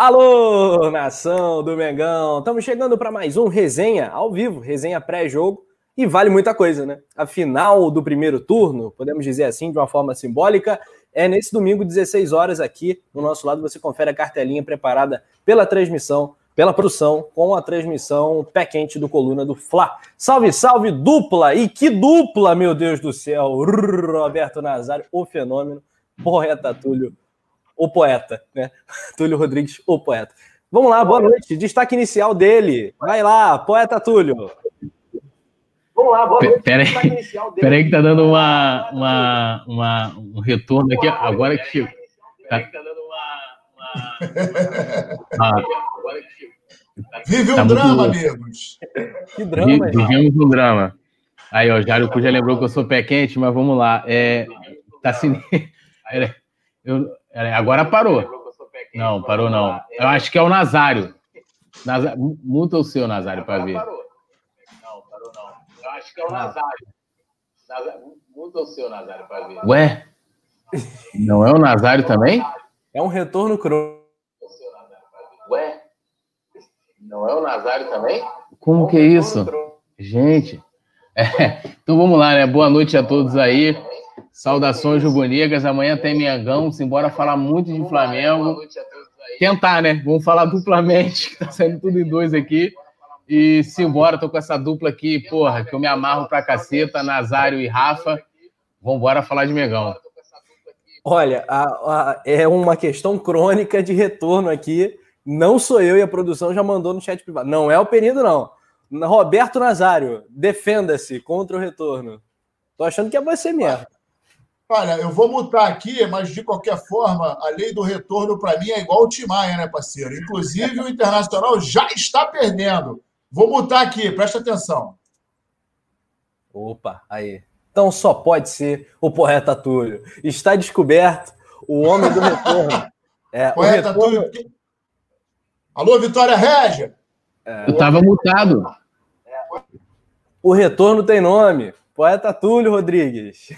Alô, nação do Mengão! Estamos chegando para mais um resenha ao vivo, resenha pré-jogo, e vale muita coisa, né? A final do primeiro turno, podemos dizer assim, de uma forma simbólica, é nesse domingo, 16 horas, aqui no nosso lado. Você confere a cartelinha preparada pela transmissão, pela produção, com a transmissão pé quente do Coluna do Fla. Salve, salve, dupla! E que dupla, meu Deus do céu! Roberto Nazário, o fenômeno, poeta Túlio o poeta, né? Túlio Rodrigues, o poeta. Vamos lá, boa noite. Destaque inicial dele. Vai lá, poeta Túlio. Vamos lá, boa noite. Pera aí, pera aí que tá dando uma, uma, uma, um retorno aqui. Agora que chegou. Tá... Ah. Vive um tá drama, muito... amigos. Que drama, Vivemos um drama. Aí, ó, Jário já lembrou que eu sou pé quente, mas vamos lá. É, tá assim. Eu, Agora parou. Não, parou não. Eu acho que é o Nazário. Nazário. Muta o seu, Nazário, para ver. Não, parou não. Eu acho que é o Nazário. Muta o seu, Nazário, para ver. Ué? Não é o Nazário também? É um retorno crônico. Ué? Não é o Nazário também? Como que é isso? Gente. É. Então vamos lá, né? Boa noite a todos aí. Saudações rubro-negras. Amanhã tem Mengão. Simbora falar muito de Flamengo. Tentar, né? Vamos falar duplamente, que tá saindo tudo em dois aqui. E simbora, tô com essa dupla aqui, porra, que eu me amarro pra caceta, Nazário e Rafa. Vambora falar de Mengão. Olha, a, a, é uma questão crônica de retorno aqui. Não sou eu e a produção já mandou no chat privado. Não é o Penido, não. Roberto Nazário, defenda-se contra o retorno. Tô achando que é você mesmo. Olha, eu vou mutar aqui, mas de qualquer forma, a lei do retorno para mim é igual o Timaya, né, parceiro? Inclusive, o Internacional já está perdendo. Vou mutar aqui, presta atenção. Opa, aí. Então só pode ser o poeta Túlio. Está descoberto o homem do retorno. É, poeta retorno... Túlio. Alô, Vitória Régia? É, eu estava mutado. O retorno tem nome. Poeta Túlio Rodrigues.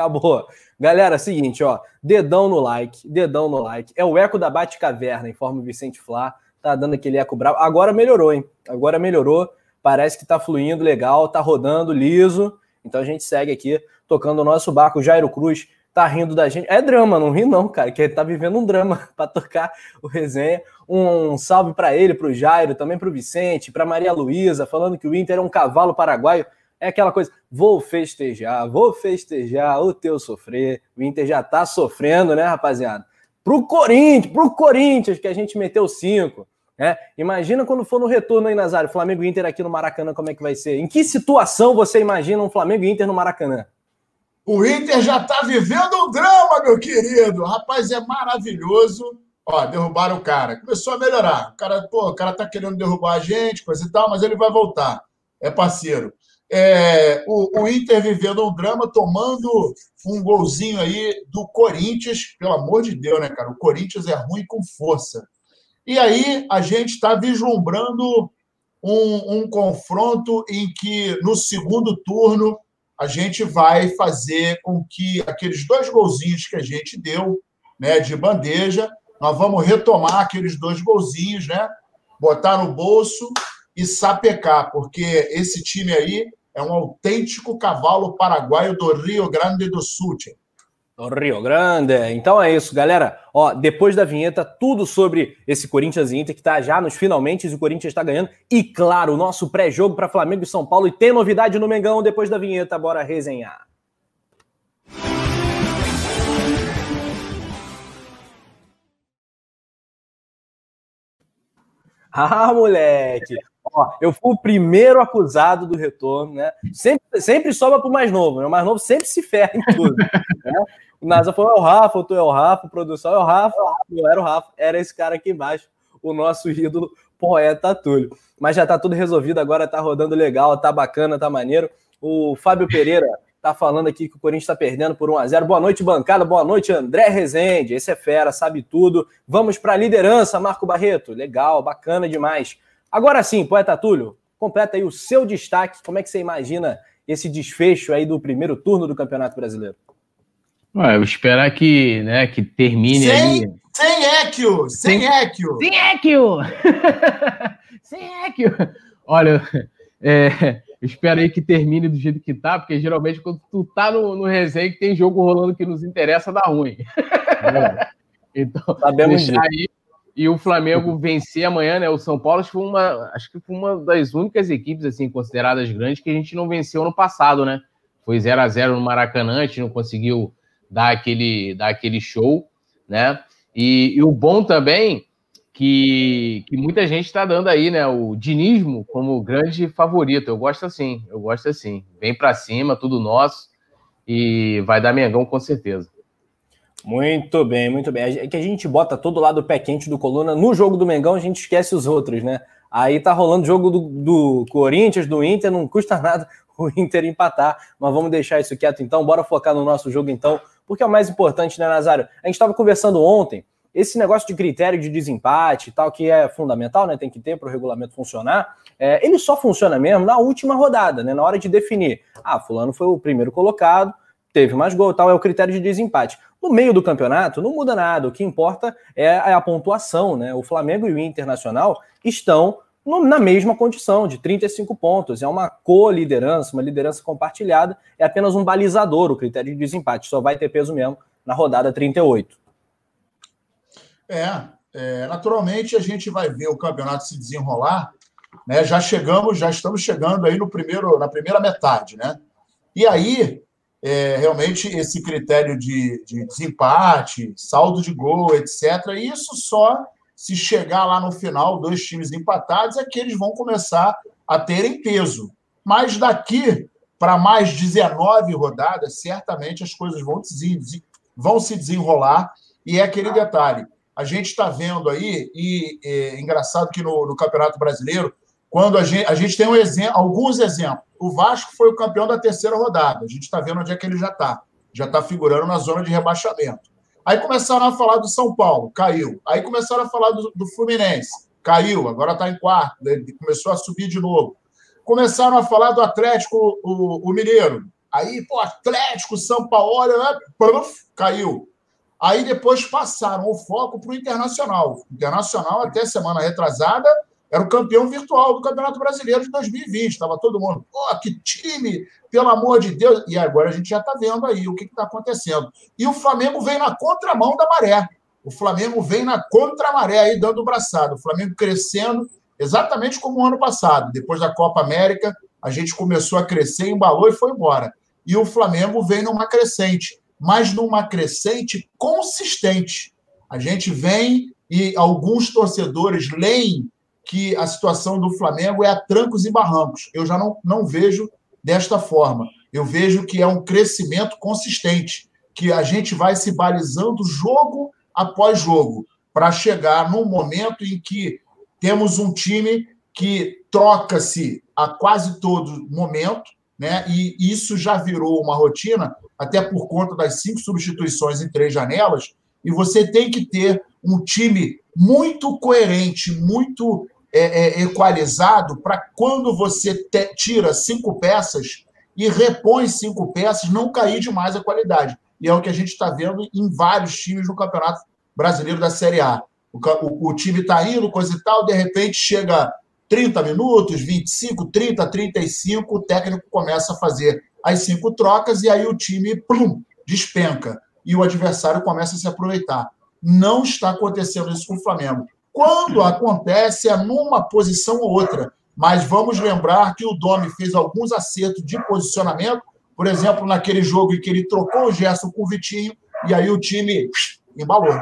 Acabou. Galera, seguinte, ó. Dedão no like, dedão no like. É o eco da Bate-Caverna, informa o Vicente Flá. Tá dando aquele eco bravo. Agora melhorou, hein? Agora melhorou. Parece que tá fluindo legal, tá rodando liso. Então a gente segue aqui tocando o nosso barco. Jairo Cruz tá rindo da gente. É drama, não ri não, cara, que ele tá vivendo um drama para tocar o resenha. Um salve para ele, pro Jairo, também pro Vicente, pra Maria Luísa, falando que o Inter é um cavalo paraguaio. É aquela coisa, vou festejar, vou festejar o teu sofrer. O Inter já tá sofrendo, né, rapaziada? Pro Corinthians, pro Corinthians, que a gente meteu cinco. Né? Imagina quando for no retorno aí, Nazário, Flamengo e Inter aqui no Maracanã, como é que vai ser? Em que situação você imagina um Flamengo e Inter no Maracanã? O Inter já tá vivendo um drama, meu querido. Rapaz, é maravilhoso. Ó, derrubaram o cara. Começou a melhorar. O cara, pô, o cara tá querendo derrubar a gente, coisa e tal, mas ele vai voltar. É parceiro. É, o, o, Inter vivendo um drama, tomando um golzinho aí do Corinthians, pelo amor de Deus, né, cara? O Corinthians é ruim com força. E aí a gente está vislumbrando um, um, confronto em que, no segundo turno, a gente vai fazer com que aqueles dois golzinhos que a gente deu, né, de bandeja, nós vamos retomar aqueles dois golzinhos, né? Botar no bolso e sapecar, porque esse time aí é um autêntico cavalo paraguaio do Rio Grande do Sul. Do Rio Grande. Então é isso, galera. Ó, depois da vinheta, tudo sobre esse Corinthians e Inter que tá já nos finalmente e o Corinthians está ganhando. E claro, o nosso pré-jogo para Flamengo e São Paulo. E tem novidade no Mengão depois da vinheta. Bora resenhar. Ah, moleque! Ó, eu fui o primeiro acusado do retorno, né? Sempre, sempre sobra para o mais novo, né? O mais novo sempre se ferra em tudo. né? O NASA falou, é o Rafa, o tu é o Rafa, a produção é o Rafa, eu era o Rafa, era esse cara aqui embaixo, o nosso ídolo poeta Túlio. Mas já tá tudo resolvido, agora tá rodando legal, tá bacana, tá maneiro. O Fábio Pereira tá falando aqui que o Corinthians está perdendo por 1 a 0 Boa noite, bancada. Boa noite, André Rezende. Esse é fera, sabe tudo. Vamos para liderança, Marco Barreto. Legal, bacana demais. Agora sim, poeta Túlio, completa aí o seu destaque. Como é que você imagina esse desfecho aí do primeiro turno do Campeonato Brasileiro? Ué, eu esperar que, né, que termine sem, aí. Sem Equio! Sem Equio! Sem Equio! Sem Equio! Olha, é, espero aí que termine do jeito que tá, porque geralmente quando tu tá no, no resenha que tem jogo rolando que nos interessa, dá ruim. É. então, Sabemos deixar aí e o Flamengo vencer amanhã, né? O São Paulo acho que foi uma, acho que foi uma das únicas equipes assim consideradas grandes que a gente não venceu no passado, né? Foi 0 a 0 no Maracanã, a gente não conseguiu dar aquele, dar aquele show, né? E, e o bom também que, que muita gente está dando aí, né? O dinismo como grande favorito. Eu gosto assim, eu gosto assim. Vem para cima, tudo nosso e vai dar Mengão com certeza. Muito bem, muito bem. É que a gente bota todo lado do pé quente do Coluna. No jogo do Mengão, a gente esquece os outros, né? Aí tá rolando jogo do, do Corinthians, do Inter, não custa nada o Inter empatar, mas vamos deixar isso quieto então. Bora focar no nosso jogo então, porque é o mais importante, né, Nazário? A gente estava conversando ontem, esse negócio de critério de desempate e tal, que é fundamental, né? Tem que ter para o regulamento funcionar. É, ele só funciona mesmo na última rodada, né? Na hora de definir. Ah, fulano foi o primeiro colocado, teve mais gol, tal, é o critério de desempate. No meio do campeonato, não muda nada. O que importa é a pontuação, né? O Flamengo e o Internacional estão na mesma condição, de 35 pontos. É uma co-liderança, uma liderança compartilhada. É apenas um balizador o critério de desempate. Só vai ter peso mesmo na rodada 38. É, é naturalmente a gente vai ver o campeonato se desenrolar. Né? Já chegamos, já estamos chegando aí no primeiro, na primeira metade, né? E aí é, realmente esse critério de, de desempate, saldo de gol, etc. Isso só se chegar lá no final, dois times empatados, é que eles vão começar a terem peso. Mas daqui para mais 19 rodadas, certamente as coisas vão, vão se desenrolar. E é aquele detalhe: a gente está vendo aí, e é engraçado que no, no Campeonato Brasileiro, quando a gente, a gente tem um exemplo, alguns exemplos o Vasco foi o campeão da terceira rodada. A gente está vendo onde é que ele já está. Já está figurando na zona de rebaixamento. Aí começaram a falar do São Paulo, caiu. Aí começaram a falar do, do Fluminense, caiu, agora está em quarto, começou a subir de novo. Começaram a falar do Atlético, o, o Mineiro. Aí, pô, Atlético, São Paulo, né? Pluf, caiu. Aí depois passaram o foco para o Internacional. Internacional, até semana retrasada, era o campeão virtual do Campeonato Brasileiro de 2020. Estava todo mundo, pô, que time, pelo amor de Deus. E agora a gente já está vendo aí o que está acontecendo. E o Flamengo vem na contramão da maré. O Flamengo vem na contramaré aí, dando o braçado. O Flamengo crescendo, exatamente como o ano passado. Depois da Copa América, a gente começou a crescer, embalou e foi embora. E o Flamengo vem numa crescente, mas numa crescente consistente. A gente vem e alguns torcedores leem que a situação do Flamengo é a trancos e barrancos. Eu já não, não vejo desta forma. Eu vejo que é um crescimento consistente, que a gente vai se balizando jogo após jogo, para chegar num momento em que temos um time que troca-se a quase todo momento, né? E isso já virou uma rotina, até por conta das cinco substituições em três janelas, e você tem que ter um time muito coerente, muito é, é, equalizado para quando você te, tira cinco peças e repõe cinco peças, não cair demais a qualidade. E é o que a gente está vendo em vários times no Campeonato Brasileiro da Série A. O, o, o time está indo, coisa e tal, de repente chega 30 minutos, 25, 30, 35, o técnico começa a fazer as cinco trocas e aí o time plum, despenca e o adversário começa a se aproveitar. Não está acontecendo isso com o Flamengo. Quando acontece, é numa posição ou outra. Mas vamos lembrar que o Domi fez alguns acertos de posicionamento, por exemplo, naquele jogo em que ele trocou o Gerson com o Vitinho, e aí o time embalou.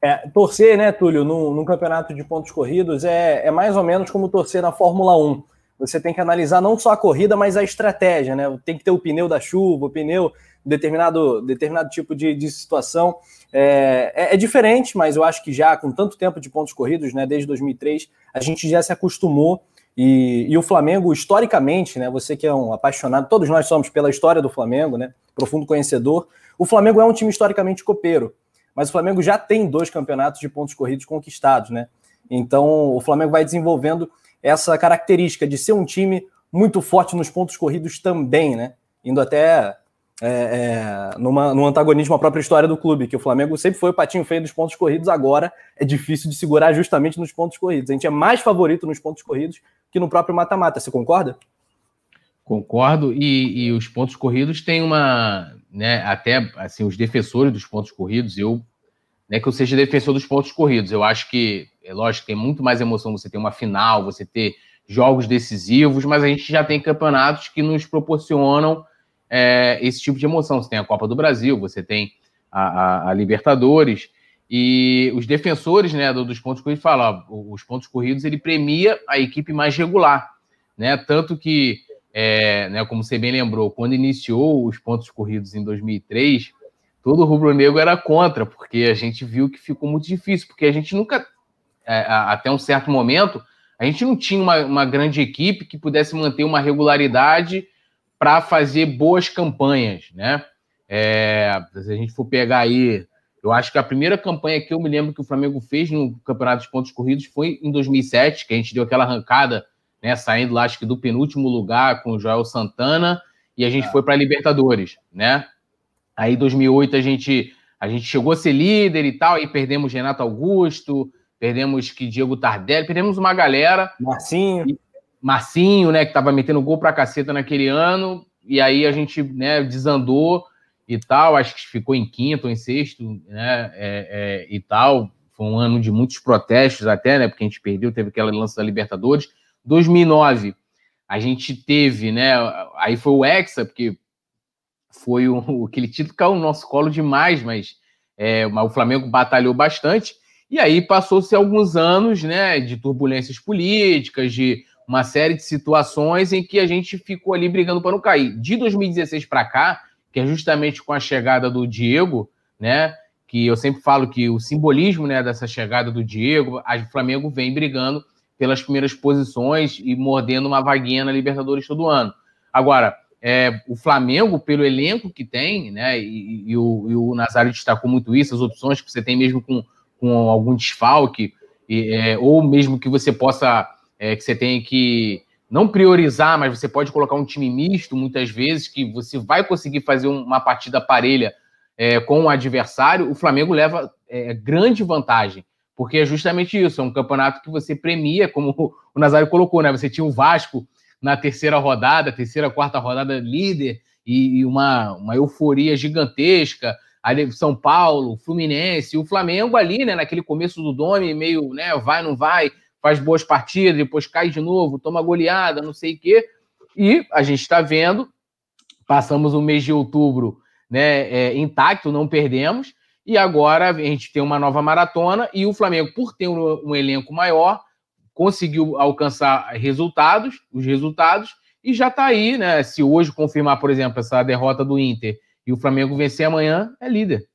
É, torcer, né, Túlio, num, num, campeonato de pontos corridos é, é mais ou menos como torcer na Fórmula 1. Você tem que analisar não só a corrida, mas a estratégia, né? Tem que ter o pneu da chuva, o pneu determinado, determinado tipo de, de situação. É, é, é, diferente, mas eu acho que já com tanto tempo de pontos corridos, né, desde 2003, a gente já se acostumou. E, e, o Flamengo, historicamente, né, você que é um apaixonado, todos nós somos pela história do Flamengo, né, profundo conhecedor. O Flamengo é um time historicamente copeiro, mas o Flamengo já tem dois campeonatos de pontos corridos conquistados, né? Então o Flamengo vai desenvolvendo essa característica de ser um time muito forte nos pontos corridos também, né? Indo até é, é, numa, num antagonismo à própria história do clube, que o Flamengo sempre foi o patinho feio dos pontos corridos, agora é difícil de segurar justamente nos pontos corridos. A gente é mais favorito nos pontos corridos que no próprio mata-mata. Você concorda? Concordo, e, e, os pontos corridos têm uma, né, até assim, os defensores dos pontos corridos, eu, não é que eu seja defensor dos pontos corridos, eu acho que, é lógico, tem muito mais emoção você ter uma final, você ter jogos decisivos, mas a gente já tem campeonatos que nos proporcionam é, esse tipo de emoção. Você tem a Copa do Brasil, você tem a, a, a Libertadores, e os defensores né, dos pontos corridos falam, ó, os pontos corridos ele premia a equipe mais regular, né? Tanto que é, né, como você bem lembrou, quando iniciou os pontos corridos em 2003, todo rubro-negro era contra, porque a gente viu que ficou muito difícil, porque a gente nunca, é, até um certo momento, a gente não tinha uma, uma grande equipe que pudesse manter uma regularidade para fazer boas campanhas, né? É, se a gente for pegar aí, eu acho que a primeira campanha que eu me lembro que o Flamengo fez no Campeonato de Pontos Corridos foi em 2007, que a gente deu aquela arrancada né? Saindo lá, acho que do penúltimo lugar com o Joel Santana e a gente é. foi para a Libertadores, né? Aí 2008 a gente a gente chegou a ser líder e tal, aí perdemos Renato Augusto, perdemos que Diego Tardelli, perdemos uma galera. Marcinho. E, Marcinho, né, que tava metendo gol pra caceta naquele ano, e aí a gente, né, desandou e tal, acho que ficou em quinto ou em sexto, né, é, é, e tal. Foi um ano de muitos protestos até, né, porque a gente perdeu, teve aquela lança da Libertadores. 2009, a gente teve, né? Aí foi o Hexa, porque foi o, aquele título caiu no nosso colo demais, mas, é, mas o Flamengo batalhou bastante. E aí passou-se alguns anos, né, de turbulências políticas, de uma série de situações em que a gente ficou ali brigando para não cair. De 2016 para cá, que é justamente com a chegada do Diego, né, que eu sempre falo que o simbolismo, né, dessa chegada do Diego, o Flamengo vem brigando pelas primeiras posições e mordendo uma vaguinha na Libertadores todo ano. Agora, é, o Flamengo, pelo elenco que tem, né, e, e, o, e, o, Nazário destacou muito isso, as opções que você tem mesmo com, com algum desfalque, e, é, ou mesmo que você possa, é, que você tenha que não priorizar, mas você pode colocar um time misto muitas vezes, que você vai conseguir fazer uma partida parelha é, com o adversário, o Flamengo leva é, grande vantagem porque é justamente isso, é um campeonato que você premia, como o Nazário colocou, né? Você tinha o Vasco na terceira rodada, terceira, quarta rodada líder, e, e uma, uma euforia gigantesca. São Paulo, Fluminense, o Flamengo ali, né? Naquele começo do Dome, meio, né? Vai, não vai, faz boas partidas, depois cai de novo, toma goleada, não sei o quê. E a gente está vendo, passamos o mês de outubro né, é, intacto, não perdemos, e agora a gente tem uma nova maratona e o Flamengo, por ter um, um elenco maior, conseguiu alcançar resultados, os resultados, e já está aí, né? Se hoje confirmar, por exemplo, essa derrota do Inter e o Flamengo vencer amanhã, é líder.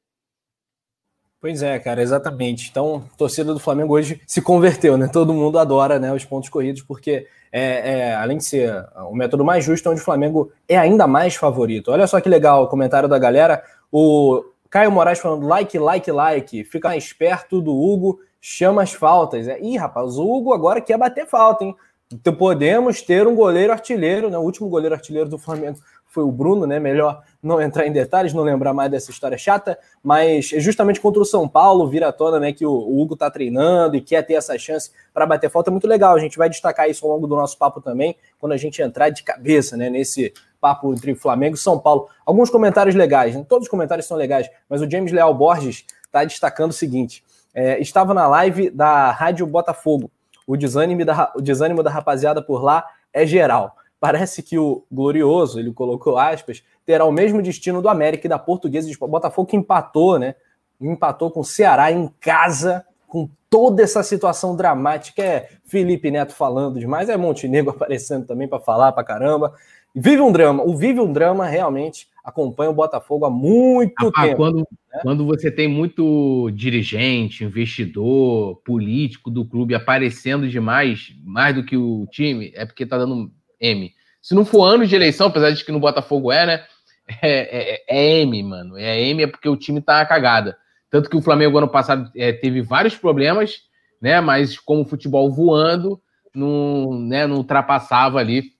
Pois é, cara, exatamente. Então, a torcida do Flamengo hoje se converteu, né? Todo mundo adora né, os pontos corridos, porque é, é, além de ser o método mais justo, onde o Flamengo é ainda mais favorito. Olha só que legal o comentário da galera. O Caio Moraes falando like, like, like. Fica mais perto do Hugo, chama as faltas. É, ih, rapaz, o Hugo agora quer bater falta, hein? Então, podemos ter um goleiro artilheiro, né? O último goleiro artilheiro do Flamengo foi o Bruno, né? Melhor não entrar em detalhes, não lembrar mais dessa história chata, mas é justamente contra o São Paulo, vira à tona, né? Que o, Hugo tá treinando e quer ter essa chance para bater falta. É muito legal. A gente vai destacar isso ao longo do nosso papo também, quando a gente entrar de cabeça, né? Nesse papo entre Flamengo e São Paulo. Alguns comentários legais, né? todos os comentários são legais, mas o James Leal Borges está destacando o seguinte: é, estava na live da Rádio Botafogo. O desânimo, da, o desânimo da rapaziada por lá é geral. Parece que o glorioso, ele colocou aspas, terá o mesmo destino do América e da Portuguesa de Botafogo, que empatou, né? Empatou com o Ceará em casa, com toda essa situação dramática. É Felipe Neto falando demais, é Montenegro aparecendo também para falar para caramba. Vive um drama. O Vive um Drama realmente acompanha o Botafogo há muito ah, tempo. Quando, né? quando você tem muito dirigente, investidor, político do clube aparecendo demais, mais do que o time, é porque tá dando M. Se não for ano de eleição, apesar de que no Botafogo é, né? É, é, é M, mano. É M é porque o time tá cagada. Tanto que o Flamengo ano passado é, teve vários problemas, né? Mas como o futebol voando, não, né, não ultrapassava ali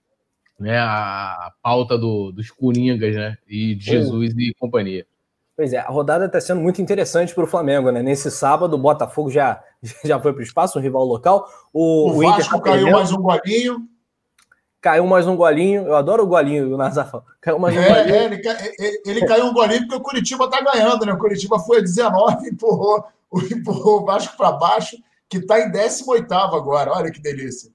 né, a pauta do, dos Coringas, né? E de Jesus e companhia. Pois é, a rodada está sendo muito interessante para o Flamengo, né? Nesse sábado, o Botafogo já, já foi para o espaço, um rival local. O, o, o Vasco tá caiu mais um golinho. Caiu mais um golinho. Eu adoro o golinho, o Nazar Caiu mais um é, golinho. É, ele, ele, ele, caiu um golinho porque o Curitiba está ganhando, né? O Curitiba foi a 19 e empurrou, empurrou o Vasco para baixo, que está em 18 agora. Olha que delícia.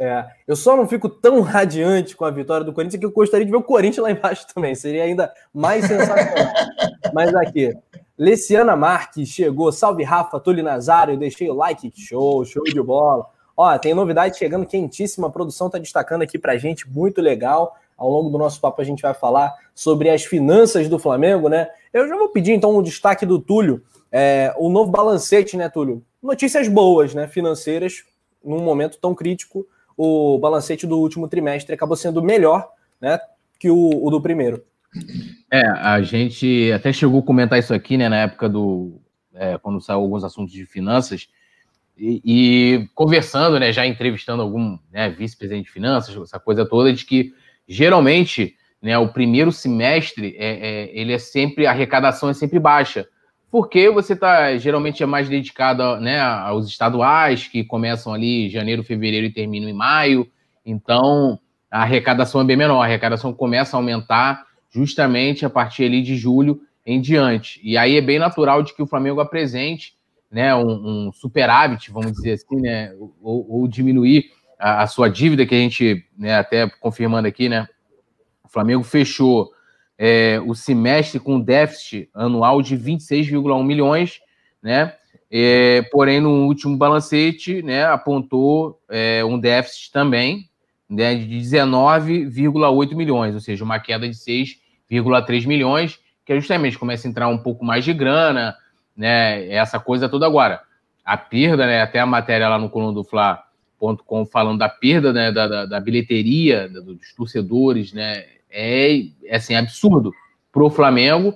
É, eu só não fico tão radiante com a vitória do Corinthians que eu gostaria de ver o Corinthians lá embaixo também. Seria ainda mais sensacional. Mas aqui, Leciana Marques chegou. Salve Rafa, Tuli Nazário. Deixei o like. Show, show de bola. Ó, tem novidade chegando quentíssima. A produção está destacando aqui pra gente. Muito legal. Ao longo do nosso papo a gente vai falar sobre as finanças do Flamengo, né? Eu já vou pedir então um destaque do Túlio. É, o novo balancete, né, Túlio? Notícias boas, né? Financeiras, num momento tão crítico o balancete do último trimestre acabou sendo melhor né, que o, o, do primeiro. É, a gente até chegou a comentar isso aqui, né, na época do. É, quando saiu alguns assuntos de finanças, e, conversando, né, já entrevistando algum né, vice-presidente de finanças, essa coisa toda, de que geralmente né, o primeiro semestre é, é, ele é sempre, a arrecadação é sempre baixa porque você tá geralmente é mais dedicado né, aos estaduais, que começam ali janeiro, fevereiro e terminam em maio. Então, a arrecadação é bem menor. A arrecadação começa a aumentar justamente a partir ali de julho em diante. E aí é bem natural de que o Flamengo apresente né, um, um superávit, vamos dizer assim, né, ou, ou diminuir a, a, sua dívida, que a gente, né, até confirmando aqui, né, o Flamengo fechou é, o semestre com déficit anual de 26,1 milhões, né? É, porém, no último balancete, né, apontou é, um déficit também né, de 19,8 milhões, ou seja, uma queda de 6,3 milhões, que é justamente começa a entrar um pouco mais de grana, né, essa coisa toda agora. A perda, né, até a matéria lá no coluna do falando da perda né, da, da, da bilheteria dos torcedores, né, é, é assim, absurdo para o Flamengo.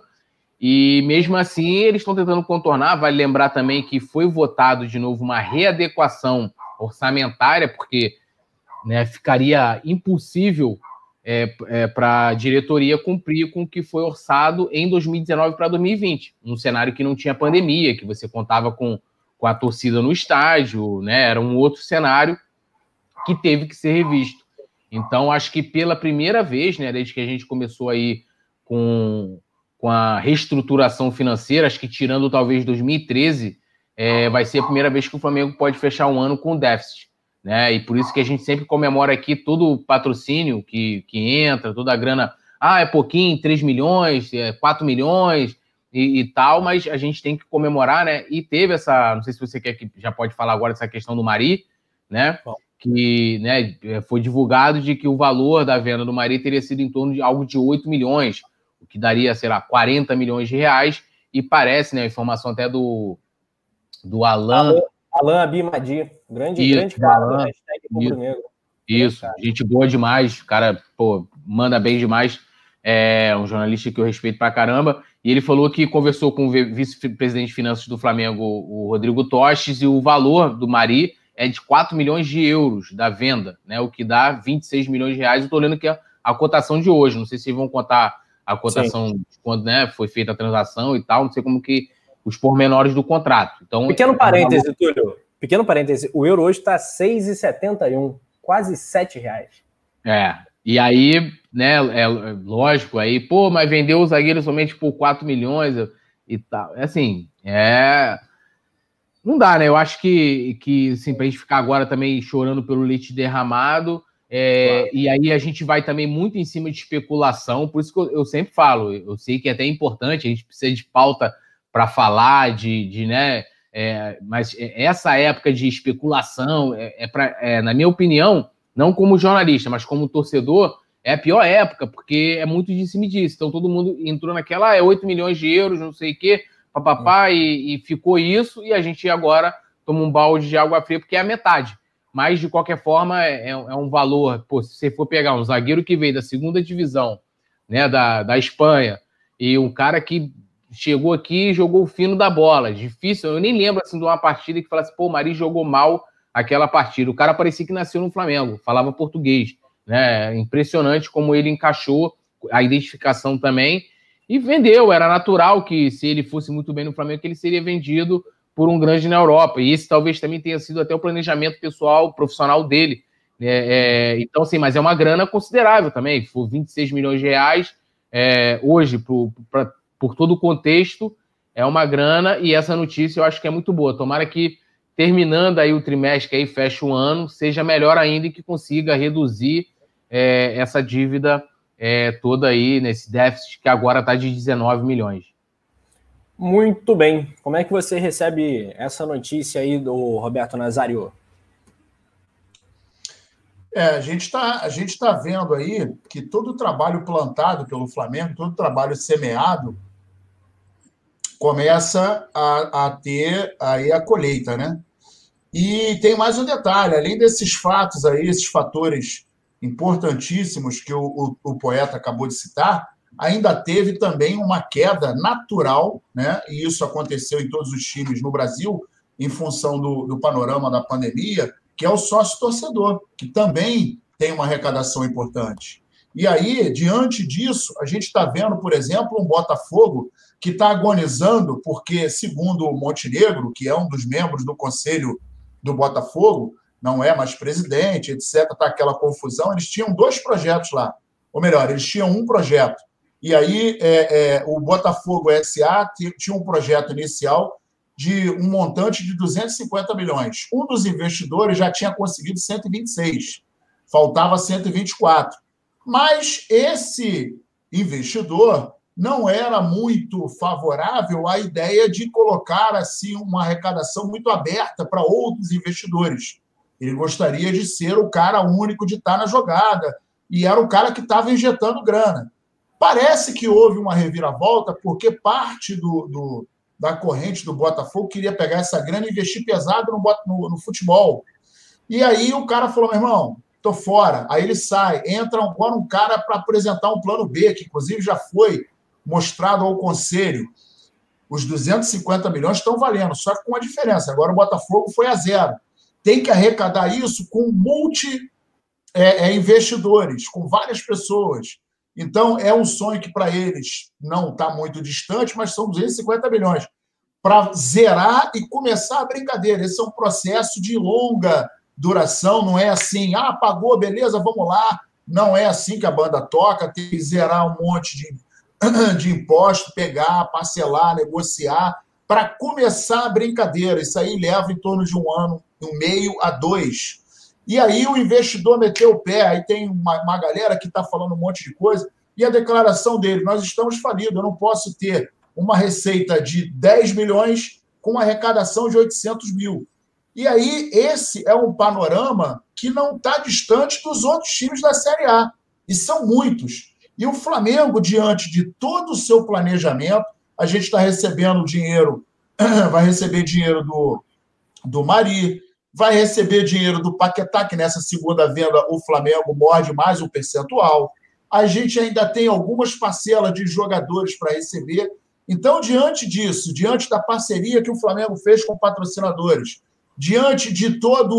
E mesmo assim, eles estão tentando contornar. Vale lembrar também que foi votado de novo uma readequação orçamentária, porque né, ficaria impossível é, é, para a diretoria cumprir com o que foi orçado em 2019 para 2020, num cenário que não tinha pandemia, que você contava com, com a torcida no estádio, né, era um outro cenário que teve que ser revisto. Então, acho que pela primeira vez, né, desde que a gente começou aí com, com a reestruturação financeira, acho que tirando talvez 2013, é, vai ser a primeira vez que o Flamengo pode fechar um ano com déficit. Né? E por isso que a gente sempre comemora aqui todo o patrocínio que, que entra, toda a grana. Ah, é pouquinho, 3 milhões, é 4 milhões e, e, tal, mas a gente tem que comemorar, né? E teve essa, não sei se você quer que já pode falar agora dessa questão do Mari, né? Bom que né, foi divulgado de que o valor da venda do Mari teria sido em torno de algo de 8 milhões, o que daria, sei lá, 40 milhões de reais, e parece, né, a informação até do, do Alan... Alan Abimadi, grande, isso, grande cara, Alan, isso, negro. Isso, gente boa demais, o cara, pô, manda bem demais, é um jornalista que eu respeito pra caramba, e ele falou que conversou com o vice-presidente de finanças do Flamengo, o Rodrigo Tostes, e o valor do Mari é de 4 milhões de euros da venda, né? O que dá 26 milhões de reais. Eu estou olhando aqui a, a, cotação de hoje. Não sei se vão contar a cotação Sim. quando né, foi feita a transação e tal. Não sei como que os pormenores do contrato. Então, pequeno parêntese, é Túlio. Pequeno parêntese. O euro hoje está 6,71, quase 7 reais. É. E aí, né? É, lógico. Aí, pô, mas vendeu o zagueiro somente por 4 milhões e tal. É assim. É não dá, né? Eu acho que, que assim, pra gente ficar agora também chorando pelo leite derramado, é, claro. e aí a gente vai também muito em cima de especulação, por isso que eu, eu sempre falo, eu sei que é até importante, a gente precisa de pauta para falar, de, de né? É, mas essa época de especulação, é, é, pra, é, na minha opinião, não como jornalista, mas como torcedor, é a pior época, porque é muito de cima disso. Então todo mundo entrou naquela, ah, é 8 milhões de euros, não sei o quê papapá, hum. e, e ficou isso, e a gente agora toma um balde de água fria, porque é a metade. Mas, de qualquer forma, é, é, é um valor. Pô, se você for pegar um zagueiro que veio da segunda divisão, né, da, da Espanha, e um cara que chegou aqui e jogou o fino da bola. Difícil, eu nem lembro assim de uma partida que falasse, pô, o Mari jogou mal aquela partida. O cara parecia que nasceu no Flamengo, falava português. Né? Impressionante como ele encaixou a identificação também e vendeu. Era natural que, se ele fosse muito bem no Flamengo, que ele seria vendido por um grande na Europa. E esse talvez também tenha sido até o planejamento pessoal, profissional dele. É, é, então, sim, mas é uma grana considerável também. Por 26 milhões de reais, é, hoje, por, pra, por todo o contexto, é uma grana. E essa notícia eu acho que é muito boa. Tomara que, terminando aí o trimestre, que aí fecha o ano, seja melhor ainda e que consiga reduzir é, essa dívida é, toda aí, nesse déficit que agora está de 19 milhões. Muito bem. Como é que você recebe essa notícia aí do Roberto Nazário? É, a gente está tá vendo aí que todo o trabalho plantado pelo Flamengo, todo o trabalho semeado, começa a, a ter aí a colheita, né? E tem mais um detalhe, além desses fatos aí, esses fatores importantíssimos que o, o, o poeta acabou de citar, ainda teve também uma queda natural, né? E isso aconteceu em todos os times no Brasil, em função do, do panorama da pandemia, que é o sócio torcedor, que também tem uma arrecadação importante. E aí, diante disso, a gente está vendo, por exemplo, um Botafogo que está agonizando, porque, segundo o Montenegro, que é um dos membros do conselho do Botafogo, não é mais presidente, etc., está aquela confusão. Eles tinham dois projetos lá, ou melhor, eles tinham um projeto. E aí é, é, o Botafogo SA tinha um projeto inicial de um montante de 250 milhões. Um dos investidores já tinha conseguido 126, faltava 124. Mas esse investidor não era muito favorável à ideia de colocar assim uma arrecadação muito aberta para outros investidores. Ele gostaria de ser o cara único de estar na jogada e era o cara que estava injetando grana. Parece que houve uma reviravolta porque parte do, do da corrente do Botafogo queria pegar essa grana e investir pesado no, no, no futebol. E aí o cara falou: meu irmão, tô fora. Aí ele sai, entra agora um cara para apresentar um plano B, que inclusive já foi mostrado ao conselho. Os 250 milhões estão valendo, só que com uma diferença. Agora o Botafogo foi a zero tem que arrecadar isso com multi é, é, investidores, com várias pessoas. Então, é um sonho que para eles não está muito distante, mas são 250 milhões para zerar e começar a brincadeira. Esse é um processo de longa duração, não é assim, ah, pagou, beleza, vamos lá. Não é assim que a banda toca, tem que zerar um monte de, de imposto, pegar, parcelar, negociar, para começar a brincadeira. Isso aí leva em torno de um ano, um meio a dois. E aí o investidor meteu o pé, aí tem uma, uma galera que está falando um monte de coisa, e a declaração dele, nós estamos falidos, eu não posso ter uma receita de 10 milhões com uma arrecadação de 800 mil. E aí esse é um panorama que não está distante dos outros times da Série A, e são muitos. E o Flamengo, diante de todo o seu planejamento, a gente está recebendo dinheiro, vai receber dinheiro do, do Mari, vai receber dinheiro do Paquetá, que nessa segunda venda o Flamengo morde mais um percentual. A gente ainda tem algumas parcelas de jogadores para receber. Então, diante disso, diante da parceria que o Flamengo fez com patrocinadores, diante de toda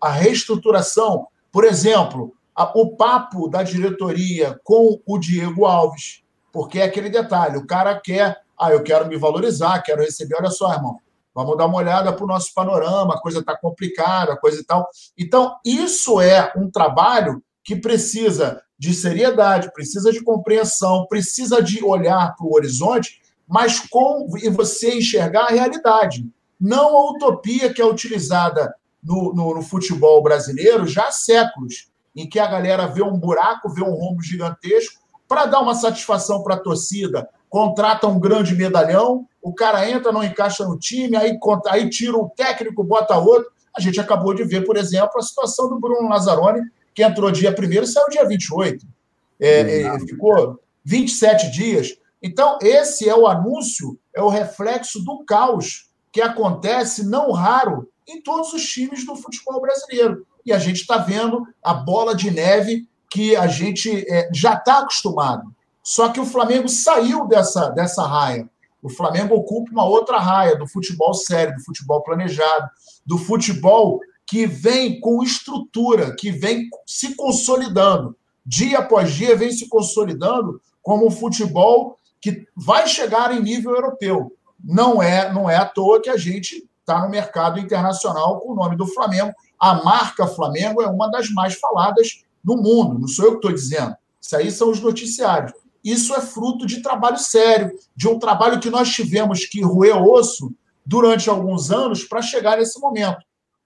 a, a, reestruturação, por exemplo, o papo da diretoria com o Diego Alves, porque é aquele detalhe, o cara quer, ah, eu quero me valorizar, quero receber, olha só, irmão, Vamos dar uma olhada para o nosso panorama, a coisa está complicada, coisa e tal. Então, isso é um trabalho que precisa de seriedade, precisa de compreensão, precisa de olhar para o horizonte, mas com e você enxergar a realidade. Não a utopia que é utilizada no, no, no futebol brasileiro já há séculos, em que a galera vê um buraco, vê um rombo gigantesco, para dar uma satisfação para a torcida, contrata um grande medalhão, o cara entra, não encaixa no time, aí, aí tira o técnico, bota outro. A gente acabou de ver, por exemplo, a situação do Bruno Lazzaroni, que entrou dia 1 e saiu dia 28. É, é, ficou 27 dias. Então, esse é o anúncio, é o reflexo do caos que acontece, não raro, em todos os times do futebol brasileiro. E a gente está vendo a bola de neve que a gente é, já está acostumado. Só que o Flamengo saiu dessa, dessa raia. O Flamengo ocupa uma outra raia do futebol sério, do futebol planejado, do futebol que vem com estrutura, que vem se consolidando. Dia após dia vem se consolidando como um futebol que vai chegar em nível europeu. Não é, não é à toa que a gente está no mercado internacional com o nome do Flamengo. A marca Flamengo é uma das mais faladas no mundo, não sou eu que estou dizendo. Isso aí são os noticiários. Isso é fruto de trabalho sério, de um trabalho que nós tivemos que roer osso durante alguns anos para chegar nesse momento.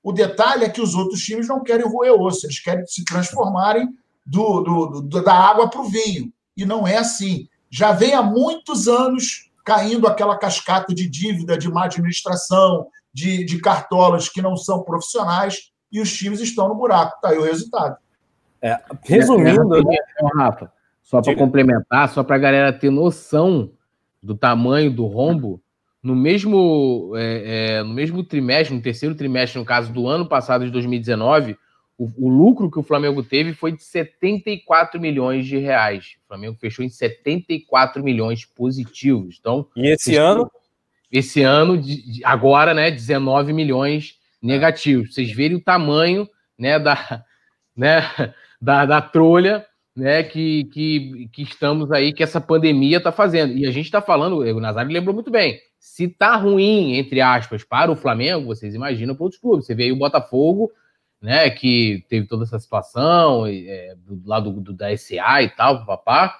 O detalhe é que os outros times não querem roer osso, eles querem se transformarem do, do, do da água para o vinho. E não é assim. Já vem há muitos anos caindo aquela cascata de dívida, de má administração, de, de cartolas que não são profissionais, e os times estão no buraco. Está aí o resultado. É, resumindo, é, é, Rafa, só para complementar, só para a galera ter noção do tamanho do rombo, no mesmo, é, é, no mesmo trimestre, no terceiro trimestre, no caso do ano passado de 2019, o, o, lucro que o Flamengo teve foi de 74 milhões de reais. O Flamengo fechou em 74 milhões positivos. Então, e esse ano? Esse ano, agora, né, 19 milhões negativos. Vocês verem o tamanho né, da, né, da, da trolha né, que, que, que estamos aí, que essa pandemia está fazendo. E a gente está falando, o Nazário lembrou muito bem, se tá ruim, entre aspas, para o Flamengo, vocês imaginam para outros clubes. Você vê aí o Botafogo, né, que teve toda essa situação, é, do lado do, da SA e tal, papá.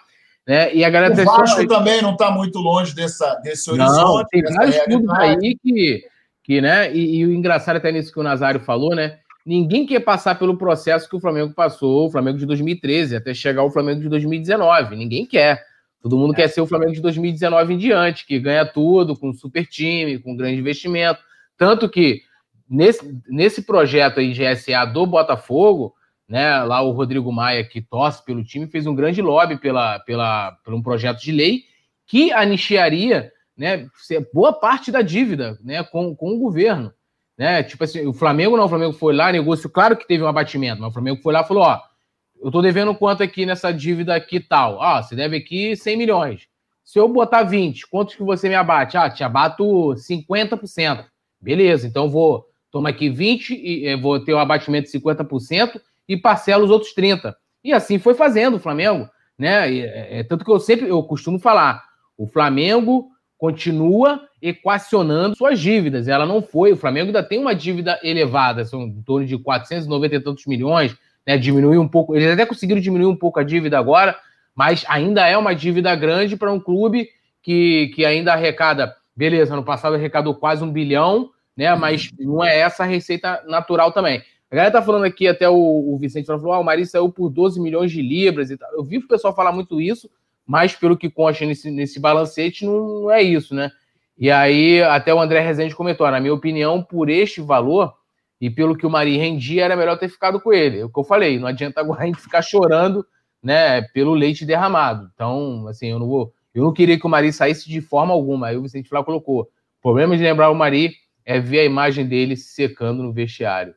Né, e a galera o Vasco também não está muito longe dessa, desse horizonte. Não, tem vários clubes aí que, que né, e, e, o engraçado até nisso que o Nazário falou, né, ninguém quer passar pelo processo que o Flamengo passou, o Flamengo de 2013, até chegar ao Flamengo de 2019. Ninguém quer. Todo mundo é. quer ser o Flamengo de 2019 em diante, que ganha tudo, com super time, com grande investimento. Tanto que nesse, nesse projeto aí de GSA do Botafogo, né, lá o Rodrigo Maia, que torce pelo time, fez um grande lobby pela, pela, por um projeto de lei que anistiaria né, boa parte da dívida né, com, com o governo. Né? Tipo assim, o Flamengo não, o Flamengo foi lá, negociou, claro que teve um abatimento, mas o Flamengo foi lá e falou: ó, eu tô devendo quanto aqui nessa dívida aqui tal? Ah, você deve aqui 100 milhões. Se eu botar 20, quantos que você me abate? Ah, te abato 50%. Beleza, então vou tomar aqui 20 e eh, vou ter o um abatimento de 50% e parcelo os outros 30. E assim foi fazendo o Flamengo, né? É, é, tanto que eu sempre eu costumo falar, o Flamengo continua equacionando suas dívidas. Ela não foi, o Flamengo ainda tem uma dívida elevada, são em torno de 490 e tantos milhões, né, diminuir um pouco. Eles até conseguiram diminuir um pouco a dívida agora, mas ainda é uma dívida grande para um clube que, que ainda arrecada. Beleza, no passado arrecadou quase um bilhão, né? Mas não é essa a receita natural também. A galera tá falando aqui, até o, o Vicente falou: ah, o Mari saiu por 12 milhões de libras e tal. Eu vi o pessoal falar muito isso, mas pelo que consta nesse, nesse balancete, não, não é isso, né? E aí, até o André Rezende comentou: na minha opinião, por este valor, e pelo que o Mari rendia, era melhor ter ficado com ele. É o que eu falei, não adianta agora a gente ficar chorando, né, pelo leite derramado. Então, assim, eu não vou. Eu não queria que o Mari saísse de forma alguma. Aí o Vicente Flá colocou. O problema de lembrar o Mari é ver a imagem dele se secando no vestiário.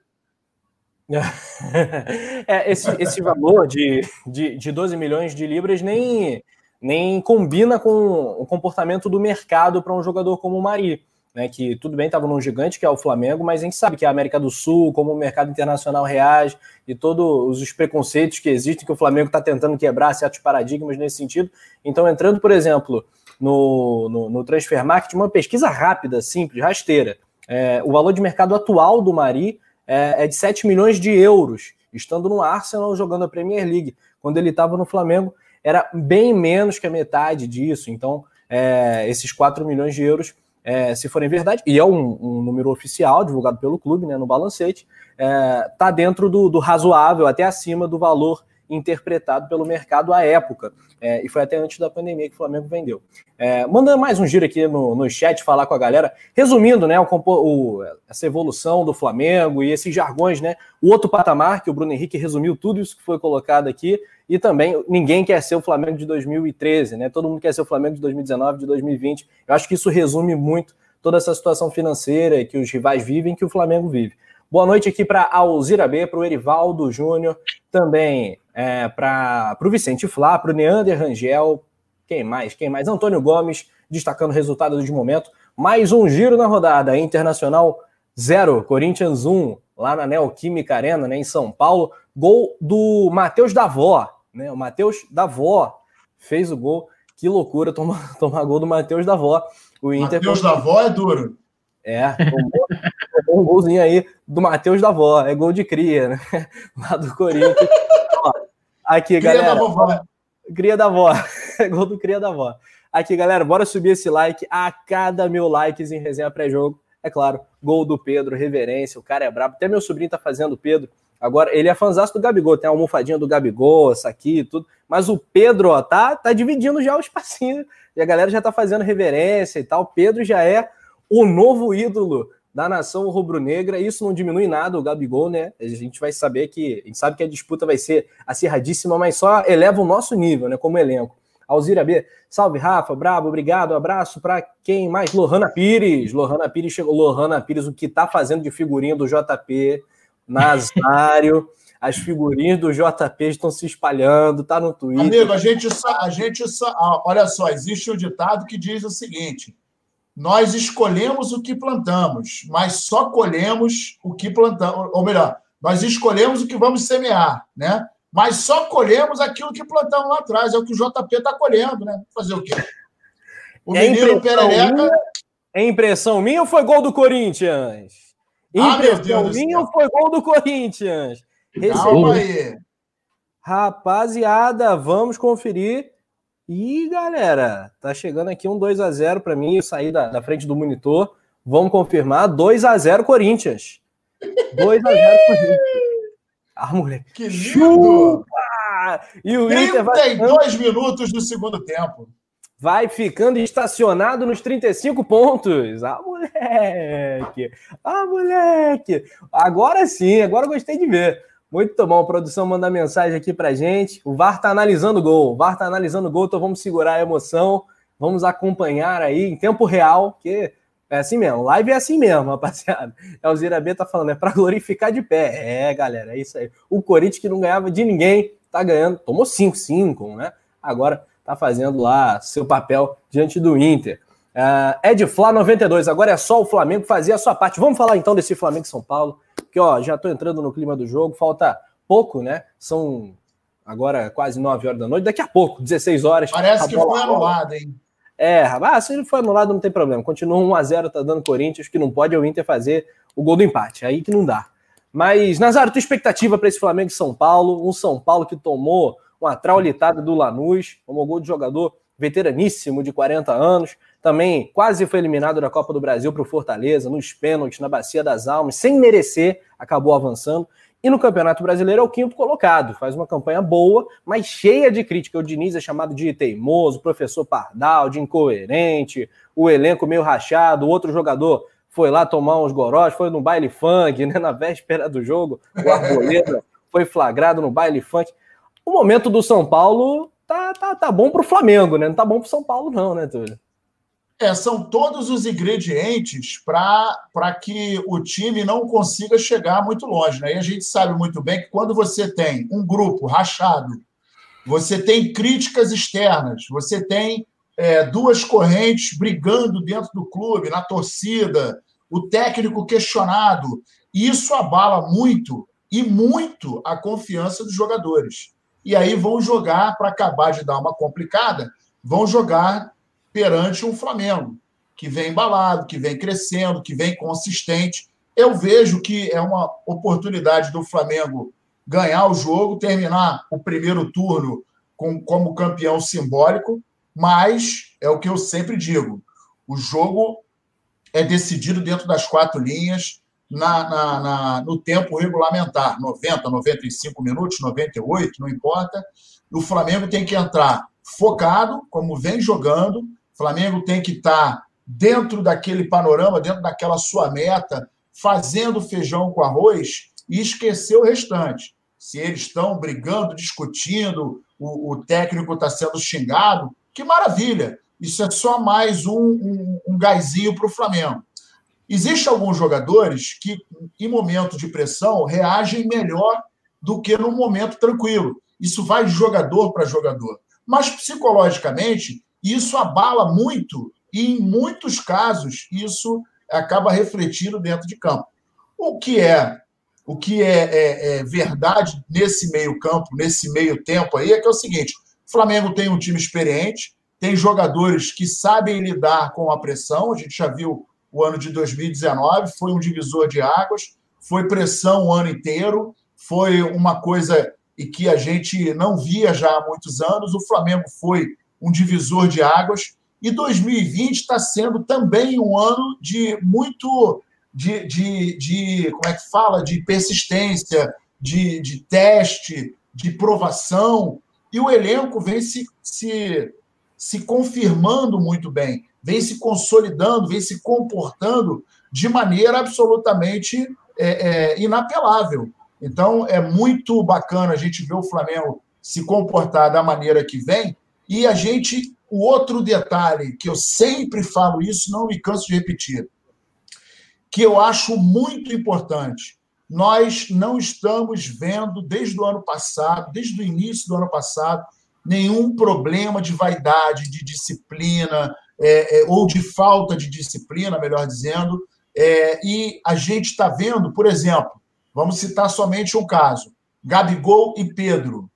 É, esse, esse valor de, de, de 12 milhões de libras nem, nem combina com o comportamento do mercado para um jogador como o Mari né, que tudo bem, estava num gigante que é o Flamengo, mas a gente sabe que a América do Sul, como o mercado internacional reage e todos os preconceitos que existem, que o Flamengo está tentando quebrar certos paradigmas nesse sentido. Então, entrando, por exemplo, no, no, no Transfer Market, uma pesquisa rápida, simples, rasteira, é, o valor de mercado atual do Mari é, é de 7 milhões de euros, estando no Arsenal jogando a Premier League. Quando ele estava no Flamengo, era bem menos que a metade disso. Então, é, esses 4 milhões de euros é, se forem verdade, e é um, um, número oficial divulgado pelo clube, né, no balancete, está é, tá dentro do, do, razoável, até acima do valor interpretado pelo mercado à época. É, e foi até antes da pandemia que o Flamengo vendeu. É, mais um giro aqui no, no chat, falar com a galera. Resumindo, né, o, o, essa evolução do Flamengo e esses jargões, né? O outro patamar, que o Bruno Henrique resumiu tudo isso que foi colocado aqui, e também ninguém quer ser o Flamengo de 2013, né? Todo mundo quer ser o Flamengo de 2019, de 2020. Eu acho que isso resume muito toda essa situação financeira que os rivais vivem, que o Flamengo vive. Boa noite aqui para Alzira B, para o Erivaldo Júnior, também é, para o Vicente Flá, para o Neander Rangel, quem mais? Quem mais? Antônio Gomes, destacando o resultado de momento. Mais um giro na rodada. Internacional 0, Corinthians 1, lá na Neoquímica Arena, né, em São Paulo. Gol do Matheus Davó, né? O Matheus Davó fez o gol. Que loucura tomar, tomar gol do Matheus Davó. O Inter Matheus Davó é duro. É, um golzinho aí do Matheus Davó, é gol de cria, né? Lá do Corinthians. Ó, aqui, cria galera. Da vovó. Cria da avó. É gol do cria da avó. Aqui, galera, bora subir esse like a cada mil likes em resenha pré-jogo. É claro, gol do Pedro, reverência, o cara é brabo. Até meu sobrinho tá fazendo Pedro. Agora, ele é fãzão do Gabigol, tem a almofadinha do Gabigol, essa aqui tudo. Mas o Pedro, ó, tá, tá dividindo já o espacinho. E a galera já tá fazendo reverência e tal. Pedro já é o novo ídolo da nação rubro-negra. Isso não diminui nada o Gabigol, né? A gente vai saber que. A gente sabe que a disputa vai ser acirradíssima, mas só eleva o nosso nível, né? Como elenco. Alzira B, salve Rafa, brabo, obrigado, abraço para quem mais? Lohana Pires, Lohana Pires chegou, Lohana Pires, o que tá fazendo de figurinha do JP, Nazário, as figurinhas do JP estão se espalhando, tá no Twitter. Amigo, a gente, a gente, olha só, existe um ditado que diz o seguinte: nós escolhemos o que plantamos, mas só colhemos o que plantamos, ou melhor, nós escolhemos o que vamos semear, né? Mas só colhemos aquilo que plantamos lá atrás, é o que o JP está colhendo, né? Fazer o quê? O é menino Perereca. Minha, é impressão minha ou foi gol do Corinthians? Ah, impressão minha ou foi gol do Corinthians? Calma aí. Rapaziada, vamos conferir e galera, tá chegando aqui um 2 a 0 para mim, eu saí da, da, frente do monitor. Vamos confirmar 2 a 0 Corinthians. 2 a 0 Corinthians. Ah, moleque. Que lindo! E o 32 Inter vai minutos do segundo tempo. Vai ficando estacionado nos 35 pontos. Ah, moleque! Ah, moleque! Agora sim, agora gostei de ver. Muito bom, a produção manda mensagem aqui pra gente. O VAR tá analisando o gol. O VAR tá analisando o gol, então vamos segurar a emoção. Vamos acompanhar aí em tempo real, que é assim mesmo. Live é assim mesmo, rapaziada. É o Zira B tá falando, é para glorificar de pé. É, galera, é isso aí. O Corinthians que não ganhava de ninguém, tá ganhando. Tomou 5-5, né? Agora tá fazendo lá seu papel diante do Inter. Uh, Ed Flá 92, agora é só o Flamengo fazer a sua parte. Vamos falar então desse Flamengo São Paulo que ó, já estou entrando no clima do jogo, falta pouco, né? São agora quase 9 horas da noite, daqui a pouco, 16 horas. Parece que foi anulado, hein? É, ah, se ele foi anulado não tem problema. Continua 1 a 0 tá dando Corinthians, que não pode é o Inter fazer o gol do empate, aí que não dá. Mas, Nazário, tua expectativa para esse Flamengo e São Paulo, um São Paulo que tomou uma traulitada do Lanús, tomou gol de jogador veteraníssimo de 40 anos, também quase foi eliminado da Copa do Brasil para o Fortaleza, nos pênaltis, na Bacia das Almas, sem merecer, acabou avançando. E no Campeonato Brasileiro é o quinto colocado, faz uma campanha boa, mas cheia de crítica. O Diniz é chamado de teimoso, professor Pardal, de incoerente, o elenco meio rachado, o outro jogador foi lá tomar uns gorós, foi no baile funk, né, na véspera do jogo, o Arboleda foi flagrado no baile funk. O momento do São Paulo tá, tá, tá bom para o Flamengo, né? Não tá bom para São Paulo não, né, Túlio? É, são todos os ingredientes para que o time não consiga chegar muito longe. Né? E a gente sabe muito bem que quando você tem um grupo rachado, você tem críticas externas, você tem é, duas correntes brigando dentro do clube, na torcida, o técnico questionado. Isso abala muito e muito a confiança dos jogadores. E aí vão jogar, para acabar de dar uma complicada, vão jogar perante um Flamengo que vem embalado, que vem crescendo, que vem consistente. Eu vejo que é uma oportunidade do Flamengo ganhar o jogo, terminar o primeiro turno com, como campeão simbólico, mas é o que eu sempre digo: o jogo é decidido dentro das quatro linhas, na, na, na, no tempo regulamentar 90, 95 minutos, 98, não importa. O Flamengo tem que entrar focado, como vem jogando, Flamengo tem que estar dentro daquele panorama, dentro daquela sua meta, fazendo feijão com arroz e esquecer o restante. Se eles estão brigando, discutindo, o, o técnico está sendo xingado, que maravilha! Isso é só mais um, um, um gásinho para o Flamengo. Existem alguns jogadores que, em momento de pressão, reagem melhor do que no momento tranquilo. Isso vai de jogador para jogador. Mas, psicologicamente, isso abala muito, e em muitos casos, isso acaba refletindo dentro de campo. O que é o que é, é, é verdade nesse meio campo, nesse meio tempo aí, é que é o seguinte: o Flamengo tem um time experiente, tem jogadores que sabem lidar com a pressão. A gente já viu o ano de 2019, foi um divisor de águas, foi pressão o ano inteiro, foi uma coisa e que a gente não via já há muitos anos. O Flamengo foi um divisor de águas. E 2020 está sendo também um ano de muito de, de, de como é que fala? De persistência, de, de teste, de provação. E o elenco vem se, se, se confirmando muito bem, vem se consolidando, vem se comportando de maneira absolutamente é, é, inapelável. Então, é muito bacana a gente ver o Flamengo se comportar da maneira que vem. E a gente, o outro detalhe, que eu sempre falo isso, não me canso de repetir, que eu acho muito importante. Nós não estamos vendo, desde o ano passado, desde o início do ano passado, nenhum problema de vaidade, de disciplina, é, é, ou de falta de disciplina, melhor dizendo. É, e a gente está vendo, por exemplo, Vamos citar somente um caso: Gabigol e Pedro.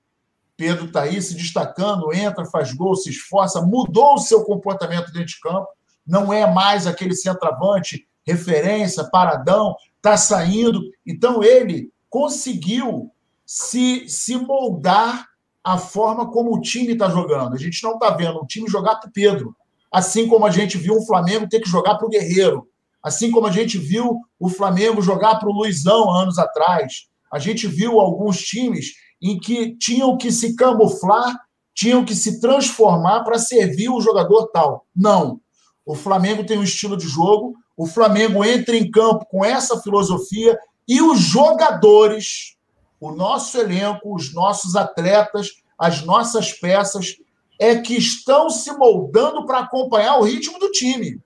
Pedro está aí se destacando, entra, faz gol, se esforça, mudou o seu comportamento dentro de campo, não é mais aquele centroavante, referência, paradão, está saindo. Então ele conseguiu se, se moldar a forma como o time está jogando. A gente não está vendo um time jogar para o Pedro, assim como a gente viu um Flamengo ter que jogar para o Guerreiro, Assim como a gente viu o Flamengo jogar para o Luizão anos atrás, a gente viu alguns times em que tinham que se camuflar, tinham que se transformar para servir o jogador tal. Não. O Flamengo tem um estilo de jogo, o Flamengo entra em campo com essa filosofia e os jogadores, o nosso elenco, os nossos atletas, as nossas peças, é que estão se moldando para acompanhar o ritmo do time.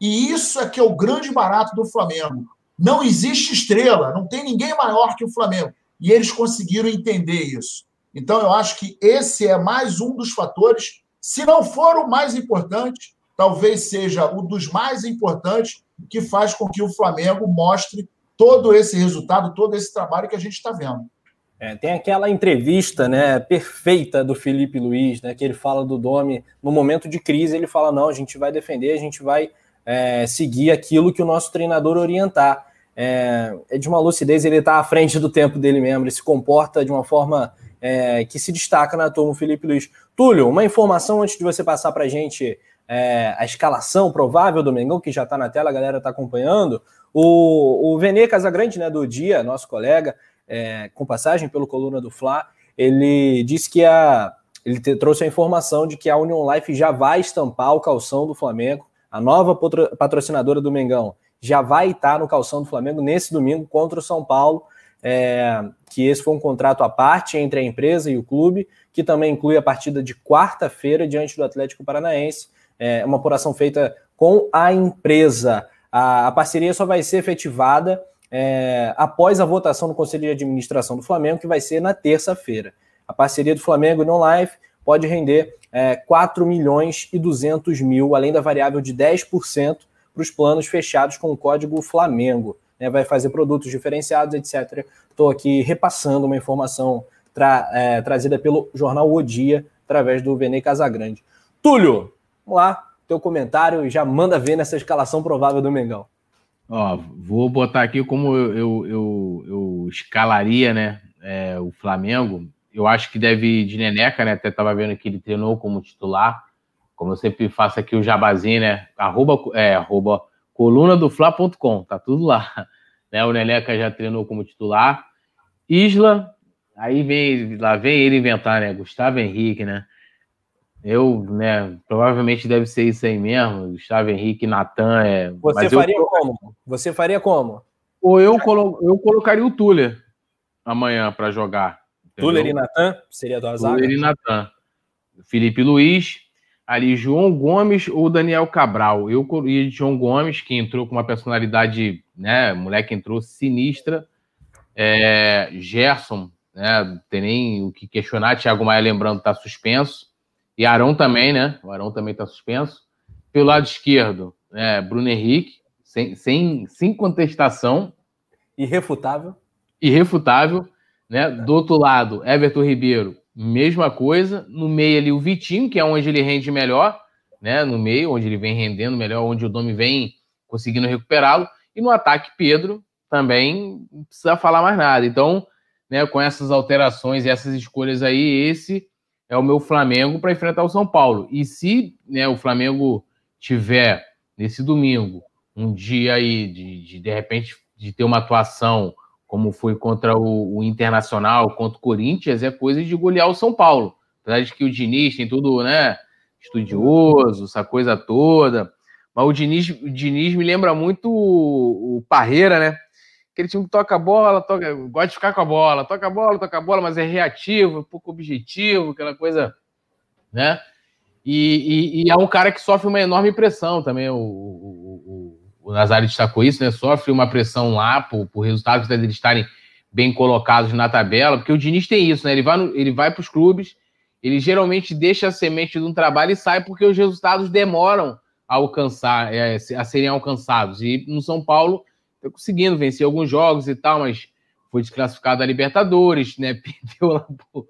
E isso é que é o grande barato do Flamengo. Não existe estrela, não tem ninguém maior que o Flamengo. E eles conseguiram entender isso. Então, eu acho que esse é mais um dos fatores, se não for o mais importante, talvez seja o dos mais importantes, que faz com que o Flamengo mostre todo esse resultado, todo esse trabalho que a gente está vendo. É, tem aquela entrevista né, perfeita do Felipe Luiz, né, que ele fala do Domi, no momento de crise, ele fala: não, a gente vai defender, a gente vai é, seguir aquilo que o nosso treinador orientar. É, é de uma lucidez, ele está à frente do tempo dele mesmo, ele se comporta de uma forma é, que se destaca na turma Felipe Luiz. Túlio, uma informação antes de você passar para a gente é, a escalação provável do Mengão, que já está na tela, a galera está acompanhando. O, o Vene Casagrande, né, do dia, nosso colega, é, com passagem pelo Coluna do Fla, ele disse que a, ele te, trouxe a informação de que a Union Life já vai estampar o calção do Flamengo a nova patrocinadora do Mengão, já vai estar no calção do Flamengo nesse domingo contra o São Paulo. É, que esse foi um contrato à parte entre a empresa e o clube, que também inclui a partida de quarta-feira diante do Atlético Paranaense. É uma apuração feita com a empresa. A, a parceria só vai ser efetivada é, após a votação no Conselho de Administração do Flamengo, que vai ser na terça-feira. A parceria do Flamengo no Life pode render é, 4 milhões e 200 mil, além da variável de 10% para os planos fechados com o código Flamengo. Né, vai fazer produtos diferenciados, etc. Estou aqui repassando uma informação tra é, trazida pelo jornal O Dia, através do Vene Casagrande. Túlio, vamos lá, teu comentário já manda ver nessa escalação provável do Mengão. Ó, vou botar aqui como eu, eu, eu, eu escalaria né, é, o Flamengo eu acho que deve ir de Neneca, né? Até estava vendo que ele treinou como titular. Como eu sempre faço aqui o jabazinho, né? Arroba, é, arroba coluna do Fla.com, tá tudo lá. Né? O Neneca já treinou como titular. Isla, aí vem, lá vem ele inventar, né? Gustavo Henrique, né? Eu, né, provavelmente deve ser isso aí mesmo. Gustavo Henrique, Natan. É... Você faria eu... como? Você faria como? Ou eu, colo... eu colocaria o Tuller amanhã para jogar. Tuller e Natan seria do Azar. Tuller e Natan. Felipe Luiz, ali João Gomes ou Daniel Cabral. Eu de João Gomes, que entrou com uma personalidade, né? Moleque entrou sinistra. É, Gerson, né? Não tem nem o que questionar. Thiago Maia, lembrando, está suspenso. E Arão também, né? O Arão também está suspenso. Pelo lado esquerdo, né, Bruno Henrique, sem, sem, sem contestação. Irrefutável. Irrefutável. Né? Do outro lado, Everton Ribeiro, mesma coisa. No meio ali, o Vitinho, que é onde ele rende melhor, né? No meio, onde ele vem rendendo melhor, onde o Domi vem conseguindo recuperá-lo. E no ataque, Pedro também não precisa falar mais nada. Então, né, com essas alterações e essas escolhas aí, esse é o meu Flamengo para enfrentar o São Paulo. E se né, o Flamengo tiver nesse domingo um dia aí de, de, de repente de ter uma atuação como foi contra o, o, Internacional, contra o Corinthians, é coisa de golear o São Paulo. Apesar de que o Diniz tem tudo, né, estudioso, essa coisa toda. Mas o Diniz, o Diniz me lembra muito o, o Parreira, né? Aquele time que toca a bola, toca, gosta de ficar com a bola, toca a bola, toca a bola, mas é reativo, pouco objetivo, aquela coisa, né? E, e, e, é um cara que sofre uma enorme pressão também. O, o, o, Nazário destacou isso, né? Sofre uma pressão lá por, por resultados deles estarem bem colocados na tabela, porque o Diniz tem isso, né? Ele vai, no, ele vai para os clubes, ele geralmente deixa a semente de um trabalho e sai porque os resultados demoram a alcançar, é, a serem alcançados. E no São Paulo tá conseguindo vencer alguns jogos e tal, mas foi desclassificado da Libertadores, né? Perdeu lá pro,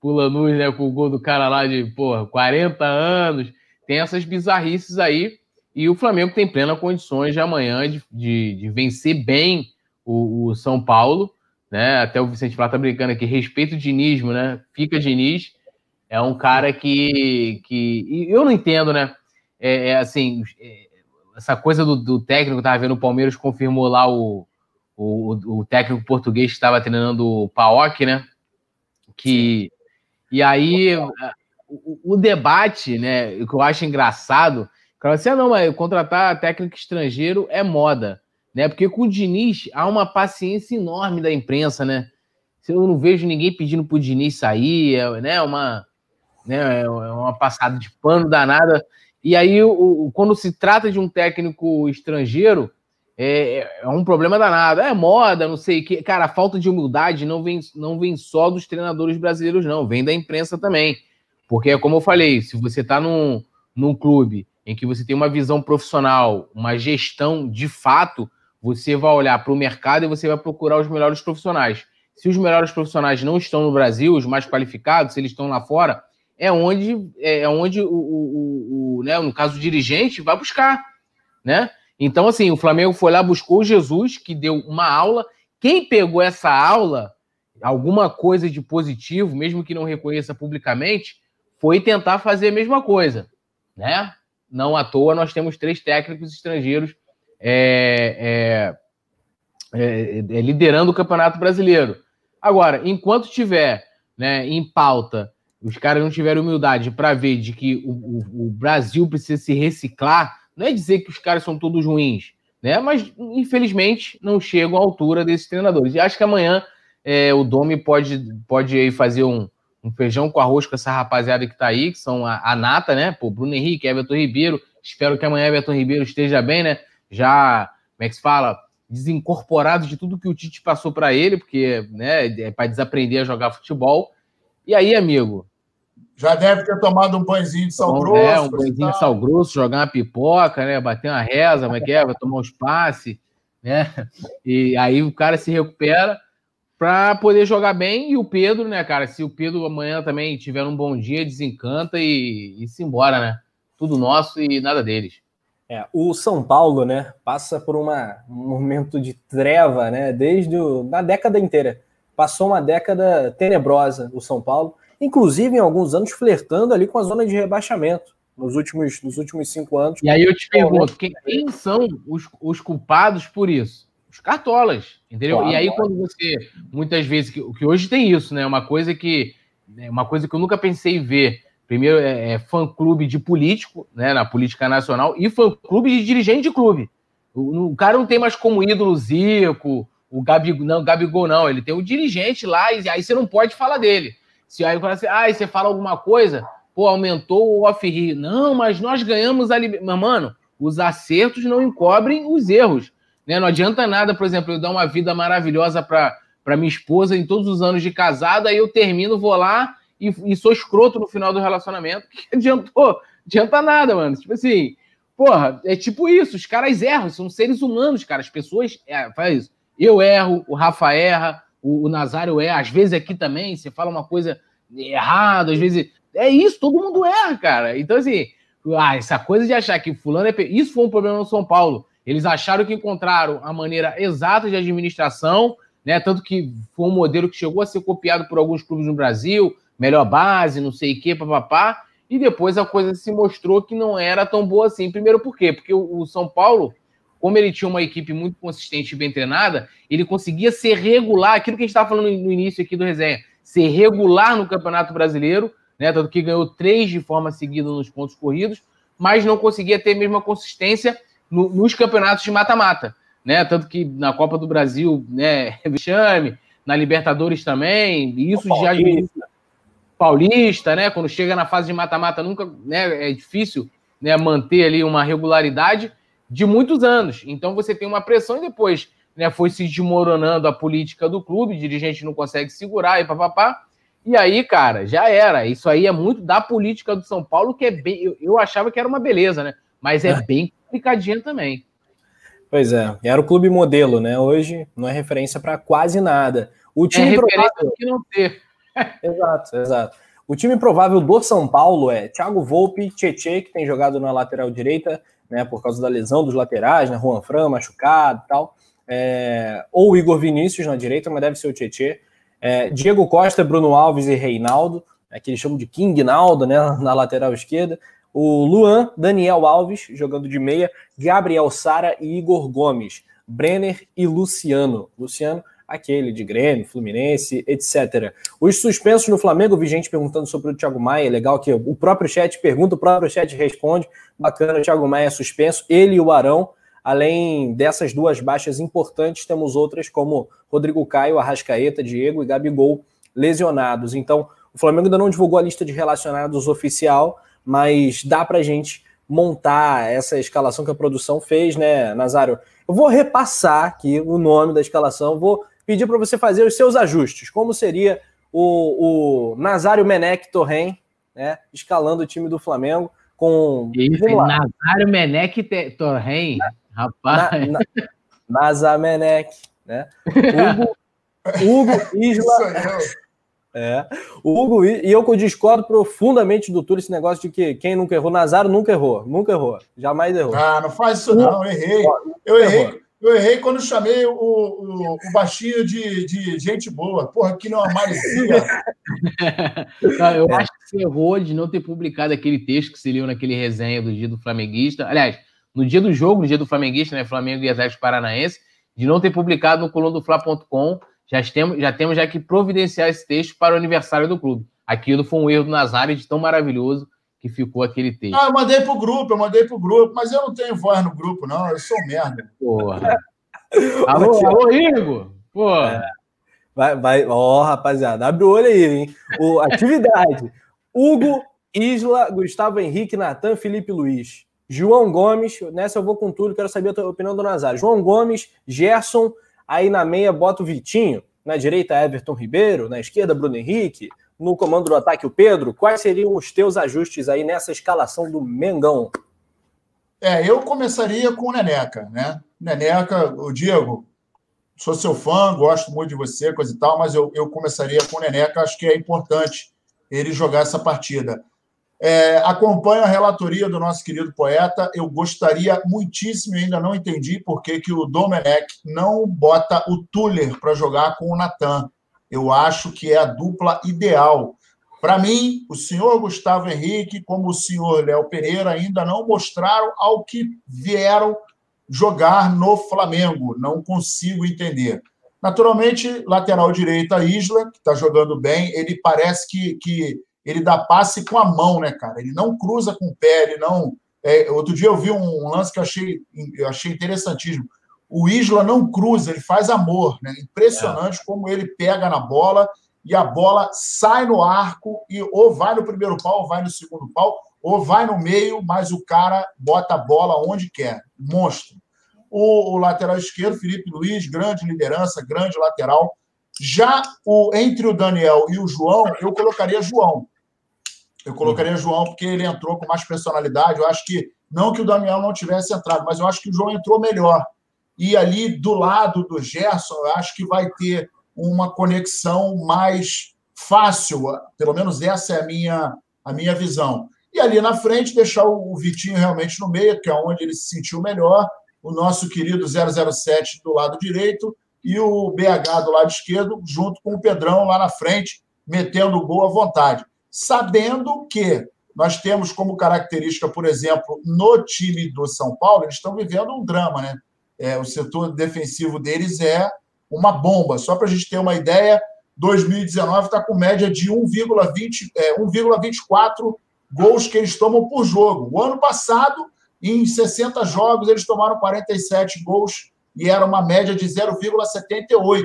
pro Lanús, né? Com o gol do cara lá de, porra, 40 anos. Tem essas bizarrices aí. E o Flamengo tem plenas condições de amanhã de, de, de vencer bem o, o, São Paulo, né? Até o Vicente Flá tá brincando aqui, respeito o dinismo, né? Fica Diniz. É um cara que. que eu não entendo, né? É, é assim. É, essa coisa do, do técnico, estava vendo o Palmeiras confirmou lá o, o, o técnico português que estava treinando o Paok, né? Que, e aí o, o, debate, né? O que eu acho engraçado, cara, assim, ah, não, mas contratar técnico estrangeiro é moda, né? Porque com o Diniz há uma paciência enorme da imprensa, né? Eu não vejo ninguém pedindo pro Diniz sair, é, né? Uma, né? É uma passada de pano danada. E aí, o, quando se trata de um técnico estrangeiro, é, é, um problema danado. É moda, não sei o que. Cara, a falta de humildade não vem, não vem só dos treinadores brasileiros, não. Vem da imprensa também. Porque, como eu falei, se você está num, num clube em que você tem uma visão profissional, uma gestão de fato, você vai olhar para o mercado e você vai procurar os melhores profissionais. Se os melhores profissionais não estão no Brasil, os mais qualificados, se eles estão lá fora, é onde, é, é onde o, o, o, né, no caso o dirigente, vai buscar, né? Então, assim, o Flamengo foi lá, buscou o Jesus, que deu uma aula. Quem pegou essa aula, alguma coisa de positivo, mesmo que não reconheça publicamente, foi tentar fazer a mesma coisa, né? Não à toa nós temos três técnicos estrangeiros é, é, é, é liderando o Campeonato Brasileiro. Agora, enquanto tiver né, em pauta os caras não tiveram humildade para ver de que o, o, o, Brasil precisa se reciclar, não é dizer que os caras são todos ruins, né? Mas infelizmente não chegam à altura desses treinadores. E acho que amanhã é, o Domi pode, pode aí fazer um, um, feijão com arroz com essa rapaziada que tá aí, que são a, a nata, né? Pô, Bruno Henrique, Everton Ribeiro. Espero que amanhã Everton Ribeiro esteja bem, né? Já, como é que se fala? Desincorporado de tudo que o Tite passou para ele, porque né, é para desaprender a jogar futebol. E aí, amigo? Já deve ter tomado um banhozinho de sal Bom, grosso. É, um banhozinho de sal grosso, jogar uma pipoca, né? Bater uma reza, como é que é? Vai tomar uns passes, né? E aí o cara se recupera para poder jogar bem. E o Pedro, né, cara? Se o Pedro amanhã também tiver um bom dia, desencanta e, e se embora, né? Tudo nosso e nada deles. É, o São Paulo, né, passa por uma, um momento de treva, né, desde o, da década inteira passou uma década tenebrosa o São Paulo, inclusive em alguns anos flertando ali com a zona de rebaixamento nos últimos, nos últimos cinco anos. E aí eu te pergunto, quem, quem são os, os culpados por isso? Os cartolas, entendeu? Claro, e aí quando você, muitas vezes, que, que hoje tem isso, né? Uma coisa que, né, uma coisa que eu nunca pensei em ver. Primeiro é, é fã-clube de político, né, na política nacional, e fã-clube de dirigente de clube. O, o, cara não tem mais como ídolo Zico, o Gabigol, não, Gabigol não, ele tem o dirigente lá, e aí você não pode falar dele. Se aí você, ah, você fala alguma coisa, pô, aumentou o off-rio. Não, mas nós ganhamos a liberdade. Mano, os acertos não encobrem os erros. Né? Não adianta nada, por exemplo, eu dar uma vida maravilhosa para minha esposa em todos os anos de casado, aí eu termino, vou lá e, e sou escroto no final do relacionamento. Que adiantou? Adianta nada, mano. Tipo assim, porra, é tipo isso, os caras erram, são seres humanos, cara. As pessoas é, faz isso. Eu erro, o Rafa erra, o, o Nazário erra, às vezes aqui também, você fala uma coisa errada, às vezes. É isso, todo mundo erra, cara. Então, assim, ah, essa coisa de achar que fulano é. Isso foi um problema no São Paulo. Eles acharam que encontraram a maneira exata de administração, né? Tanto que foi um modelo que chegou a ser copiado por alguns clubes no Brasil, melhor base, não sei o quê, papapá. E depois a coisa se mostrou que não era tão boa assim. Primeiro, por quê? Porque o São Paulo, como ele tinha uma equipe muito consistente e bem treinada, ele conseguia ser regular, aquilo que a gente estava falando no início aqui do resenha, ser regular no Campeonato Brasileiro, né? Tanto que ganhou três de forma seguida nos pontos corridos, mas não conseguia ter a mesma consistência no, nos campeonatos de mata-mata, né? Tanto que na Copa do Brasil, né, vexame, na Libertadores também, isso já Paulista, né? Quando chega na fase de mata-mata, nunca, né, é difícil, né, manter ali uma regularidade de muitos anos. Então você tem uma pressão e depois, né, foi se desmoronando a política do clube, o dirigente não consegue segurar e papapá. E aí, cara, já era. Isso aí é muito da política do São Paulo, que é bem. Eu, eu achava que era uma beleza, né? Mas é, é. bem complicadinha também. Pois é, era o clube modelo, né? Hoje não é referência para quase nada. O é time é provável que não ter. exato, exato. O time provável do São Paulo é Thiago Volpe, Tietê, que tem jogado na lateral direita, né, por causa da lesão dos laterais, né, Juan Fran machucado e tal, é, ou Igor Vinícius na direita, mas deve ser o Tietê. É, Diego Costa, Bruno Alves e Reinaldo, é, que eles chamam de King Naldo, né, na lateral esquerda. O Luan, Daniel Alves, jogando de meia, Gabriel Sara e Igor Gomes, Brenner e Luciano. Luciano, aquele de Grêmio, Fluminense, etc. Os suspensos no Flamengo, vi gente perguntando sobre o Thiago Maia, legal que o próprio chat pergunta, o próprio chat responde. Bacana, o Thiago Maia é suspenso, ele e o Arão. Além dessas duas baixas importantes, temos outras como Rodrigo Caio, Arrascaeta, Diego e Gabigol lesionados. Então, o Flamengo ainda não divulgou a lista de relacionados oficial, mas dá para gente montar essa escalação que a produção fez, né, Nazário? Eu vou repassar aqui o nome da escalação, vou pedir para você fazer os seus ajustes. Como seria o, o Nazário Menec Torren, né, escalando o time do Flamengo com. Isso, Nazário Menec Torren, rapaz. Na, na, Nazamenec, né? Hugo, Hugo Isla. É. O Hugo, e eu discordo profundamente do Túlio esse negócio de que quem nunca errou, Nazário nunca errou, nunca errou, jamais errou. Ah, não faz isso não, eu errei. Eu errei. Eu errei quando chamei o, o, o baixinho de, de gente boa. Porra, que não é amarecia. eu é. acho que você errou de não ter publicado aquele texto que se leu naquele resenha do dia do Flamenguista. Aliás, no dia do jogo, no dia do Flamenguista, né? Flamengo e Atlético Paranaense, de não ter publicado no coluna do Fla.com já temos, já temos já que providenciar esse texto para o aniversário do clube. Aquilo foi um erro do Nazário de tão maravilhoso que ficou aquele texto. Ah, eu mandei pro grupo, eu mandei pro grupo, mas eu não tenho voz no grupo, não. Eu sou merda. Porra. alô, alô, Igor? Porra. É. Vai, vai, ó, oh, rapaziada, abre o olho aí, hein? O, atividade. Hugo, Isla, Gustavo Henrique, Natan, Felipe Luiz. João Gomes, nessa eu vou com tudo, quero saber a tua opinião do Nazário. João Gomes, Gerson, Aí na meia bota o Vitinho, na direita Everton Ribeiro, na esquerda Bruno Henrique, no comando do ataque o Pedro. Quais seriam os teus ajustes aí nessa escalação do Mengão? É, eu começaria com o Neneca, né? Neneca, o Diego, sou seu fã, gosto muito de você, coisa e tal, mas eu, eu começaria com o Neneca, acho que é importante ele jogar essa partida. É, acompanho a relatoria do nosso querido poeta. Eu gostaria muitíssimo, ainda não entendi por que, que o Domenech não bota o Tuller para jogar com o Natan. Eu acho que é a dupla ideal. Para mim, o senhor Gustavo Henrique, como o senhor Léo Pereira, ainda não mostraram ao que vieram jogar no Flamengo. Não consigo entender. Naturalmente, lateral direita, Isla, que está jogando bem, ele parece que, que ele dá passe com a mão, né, cara? Ele não cruza com o pé, ele não. É, outro dia eu vi um lance que eu achei, eu achei interessantíssimo. O Isla não cruza, ele faz amor, né? Impressionante é. como ele pega na bola e a bola sai no arco e ou vai no primeiro pau, ou vai no segundo pau, ou vai no meio, mas o cara bota a bola onde quer. Monstro. O, o lateral esquerdo, Felipe Luiz, grande liderança, grande lateral. Já o entre o Daniel e o João, eu colocaria João. Eu colocaria João porque ele entrou com mais personalidade. Eu acho que Não que o Damião não tivesse entrado, mas eu acho que o João entrou melhor. E ali do lado do Gerson, eu acho que vai ter uma conexão mais fácil, pelo menos essa é a minha, a minha visão. E ali na frente, deixar o Vitinho realmente no meio, que é onde ele se sentiu melhor, o nosso querido 007 do lado direito e o BH do lado esquerdo, junto com o Pedrão lá na frente, metendo gol à vontade. Sabendo que nós temos como característica, por exemplo, no time do São Paulo, eles estão vivendo um drama, né? É, o setor defensivo deles é uma bomba. Só para a gente ter uma ideia, 2019 está com média de 1,20, é, 1,24 gols que eles tomam por jogo. O ano passado, em 60 jogos, eles tomaram 47 gols e era uma média de 0,78.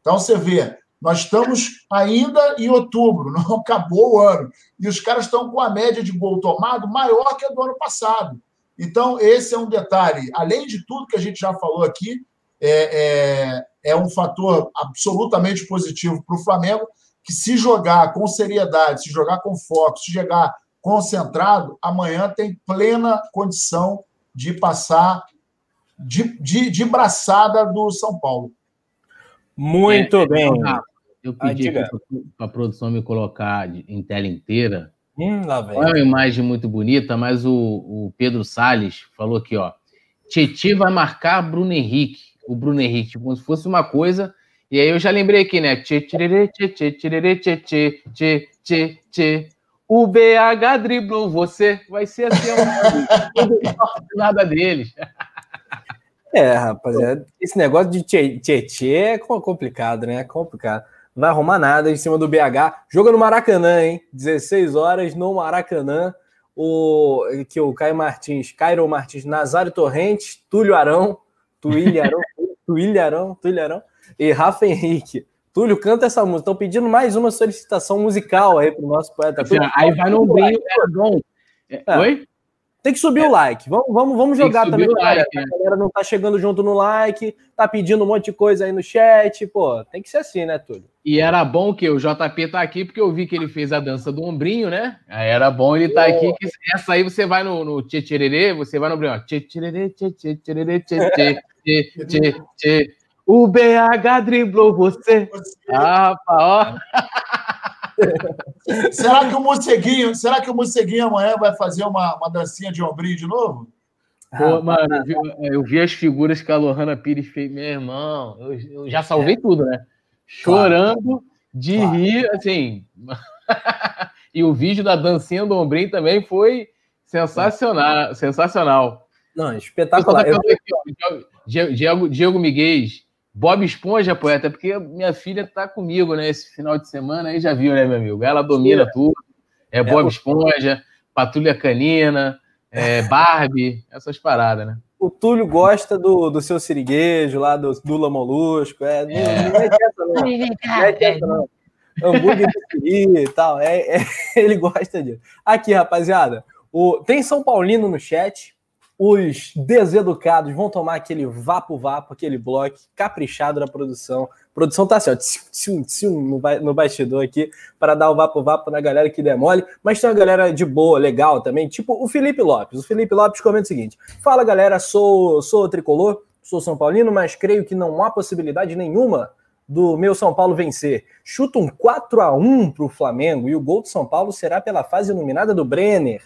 Então você vê, nós estamos ainda em outubro, não acabou o ano. E os caras estão com a média de gol tomado maior que a do ano passado. Então, esse é um detalhe. Além de tudo que a gente já falou aqui, é, é, é um fator absolutamente positivo para o Flamengo, que se jogar com seriedade, se jogar com foco, se jogar concentrado, amanhã tem plena condição de passar de, de, de braçada do São Paulo. Muito é, bem. Eu pedi para a produção me colocar em tela inteira. Hum, lá vem. É uma imagem muito bonita, mas o, o Pedro Salles falou aqui, ó. Titi vai marcar Bruno Henrique. O Bruno Henrique, tipo, como se fosse uma coisa. E aí eu já lembrei aqui, né? Tchê, tchê, tchê, tchê, tchê, O BH driblou você. Vai ser assim. Um... nada deles. É, rapaziada. É, esse negócio de tchê, é complicado, né? É complicado. Vai arrumar nada em cima do BH. Joga no Maracanã, hein? 16 horas no Maracanã. O que o Caio Martins, Cairo Martins, Nazário Torrentes, Túlio Arão, Tuílio Arão, Tuílio Arão, Túlio Arão e Rafa Henrique. Túlio, canta essa música. Estão pedindo mais uma solicitação musical aí para o nosso poeta. Aí vai no brinco, é. É. Oi? Tem que subir é. o like. Vamos, vamos, vamos jogar também. Like, né? A galera não tá chegando junto no like, tá pedindo um monte de coisa aí no chat. Pô, tem que ser assim, né, Túlio? E era bom que o JP tá aqui, porque eu vi que ele fez a dança do ombrinho, né? Aí era bom ele tá aqui. Que essa aí você vai no, no tchê você vai no ombrinho, ó. Tchê tchê tchê tchê tchê tchê tchê tchê o BH driblou você. Ah, ó. será que o morceguinho, será que o morceguinho amanhã vai fazer uma, uma dancinha de ombrinho de novo? Pô, mano, eu vi, eu vi, as figuras que a Lohana Pires fez, meu irmão, eu, eu já salvei é. tudo, né? Chorando claro. de claro. rir, assim. e o vídeo da dancinha do ombrinho também foi sensacional, é. sensacional. Não, espetacular. Eu... Aqui, ó, Diego, Diego Miguel, Bob Esponja, poeta, porque minha filha tá comigo, né? Esse final de semana aí já viu, né, meu amigo? Ela domina Sim. tudo. É, é Bob Esponja, Patrulha Canina, é, Barbie, essas paradas, né? O Túlio gosta do, do seu siriguejo lá, do Dula Molusco. É, é. Não, é essa, não. Não é essa, não. Hambúrguer de siri e tal. É, é, ele gosta disso. Aqui, rapaziada. O, tem São Paulino no chat os deseducados vão tomar aquele vapo-vapo, aquele bloco caprichado na produção. A produção tá assim, ó, tsim, tsim, no, no bastidor aqui, para dar o vapo-vapo na galera que demole. Mas tem uma galera de boa, legal também, tipo o Felipe Lopes. O Felipe Lopes comenta o seguinte: Fala galera, sou, sou tricolor, sou São Paulino, mas creio que não há possibilidade nenhuma do meu São Paulo vencer. Chuta um 4 a 1 para o Flamengo e o gol do São Paulo será pela fase iluminada do Brenner.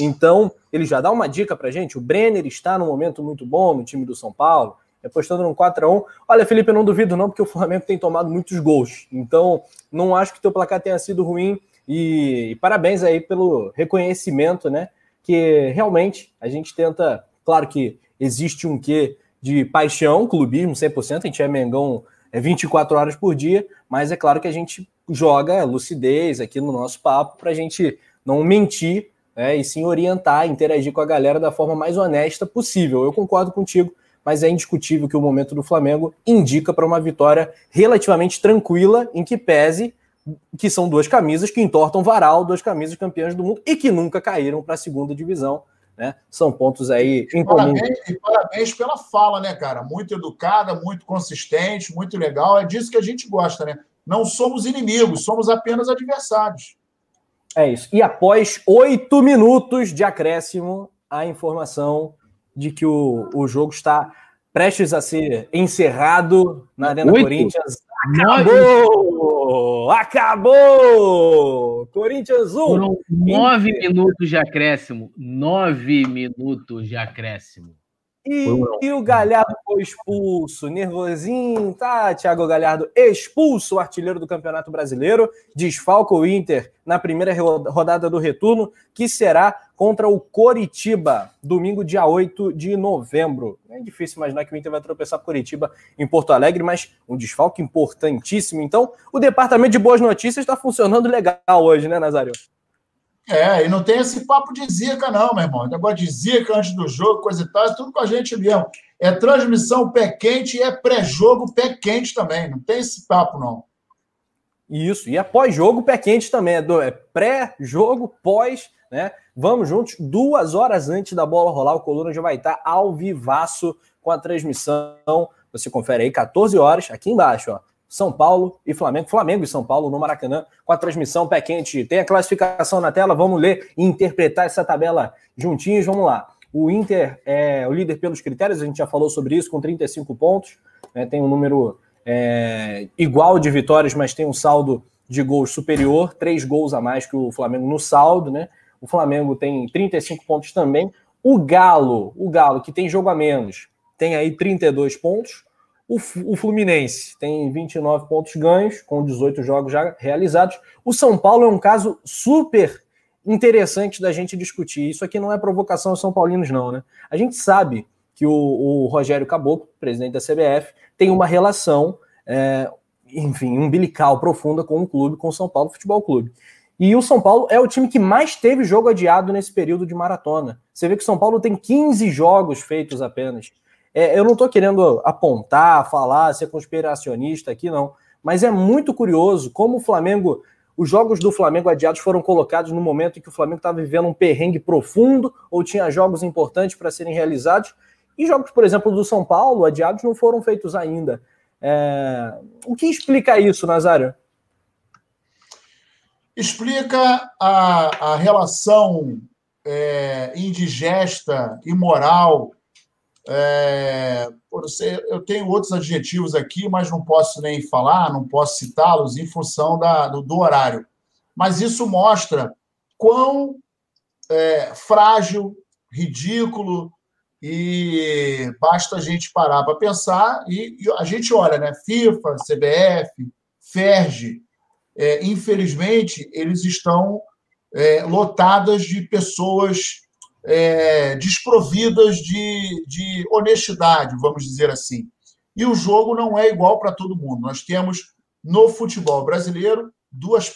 Então, ele já dá uma dica pra gente. O Brenner está num momento muito bom no time do São Paulo, apostando num 4x1. Olha, Felipe, eu não duvido não, porque o Flamengo tem tomado muitos gols. Então, não acho que teu placar tenha sido ruim. E, e parabéns aí pelo reconhecimento, né? Que realmente a gente tenta. Claro que existe um quê de paixão, clubismo 100%, a gente é Mengão é 24 horas por dia, mas é claro que a gente joga lucidez aqui no nosso papo para a gente não mentir né, e sim orientar, interagir com a galera da forma mais honesta possível. Eu concordo contigo, mas é indiscutível que o momento do Flamengo indica para uma vitória relativamente tranquila, em que pese que são duas camisas que entortam varal, duas camisas campeãs do mundo e que nunca caíram para a segunda divisão. Né? São pontos aí em parabéns. E parabéns pela fala, né, cara? Muito educada, muito consistente, muito legal. É disso que a gente gosta, né? Não somos inimigos, somos apenas adversários. É isso. E após oito minutos de acréscimo, a informação de que o, o jogo está prestes a ser encerrado na Arena Oito. Corinthians. Acabou! Acabou! Corinthians 1. Foram nove minutos de acréscimo. Nove minutos de acréscimo. E, e, o Galhardo foi expulso, nervosinho, tá? Thiago Galhardo expulso, o artilheiro do Campeonato Brasileiro, desfalca o Inter na primeira rodada do retorno, que será contra o Coritiba, domingo, dia 8 de novembro. É difícil imaginar que o Inter vai tropeçar com Coritiba em Porto Alegre, mas um desfalque importantíssimo. Então, o departamento de boas notícias está funcionando legal hoje, né, Nazário? É, e não tem esse papo de zica, não, meu irmão. Negócio de zica antes do jogo, coisa e tal, é tudo com a gente mesmo. É transmissão pé quente e é pré-jogo pé quente também. Não tem esse papo, não. Isso, e é pós-jogo pé quente também. É, é pré-jogo, pós, né? Vamos juntos, duas horas antes da bola rolar, o Coluna já vai estar ao vivaço com a transmissão. Você confere aí, 14 horas, aqui embaixo, ó. São Paulo e Flamengo, Flamengo e São Paulo no Maracanã, com a transmissão pé quente. Tem a classificação na tela, vamos ler e interpretar essa tabela juntinhos. Vamos lá. O Inter é o líder pelos critérios, a gente já falou sobre isso, com 35 pontos. Né, tem um número é, igual de vitórias, mas tem um saldo de gols superior, três gols a mais que o Flamengo no saldo, né? O Flamengo tem 35 pontos também. O Galo, o Galo, que tem jogo a menos, tem aí 32 pontos. O, o Fluminense tem 29 pontos ganhos, com 18 jogos já realizados. O São Paulo é um caso super interessante da gente discutir. Isso aqui não é provocação aos São Paulinos, não, né? A gente sabe que o, o Rogério Caboclo, presidente da CBF, tem uma relação, é, enfim, umbilical profunda com o clube, com o São Paulo Futebol Clube. E o São Paulo é o time que mais teve jogo adiado nesse período de maratona. Você vê que o São Paulo tem 15 jogos feitos apenas. É, eu não estou querendo apontar, falar, ser conspiracionista aqui, não. Mas é muito curioso como o Flamengo, os jogos do Flamengo adiados foram colocados no momento em que o Flamengo estava vivendo um perrengue profundo ou tinha jogos importantes para serem realizados. E jogos, por exemplo, do São Paulo, adiados, não foram feitos ainda. É... O que explica isso, Nazário? Explica a, a relação é, indigesta, imoral é, eu tenho outros adjetivos aqui, mas não posso nem falar, não posso citá-los em função da, do, do, horário. Mas isso mostra quão é, frágil, ridículo, e basta a gente parar para pensar e, e, a gente olha, né? FIFA, CBF, FERJ, é, infelizmente, eles estão é, lotadas de pessoas é, desprovidas de, de honestidade, vamos dizer assim. E o jogo não é igual para todo mundo. Nós temos no futebol brasileiro duas,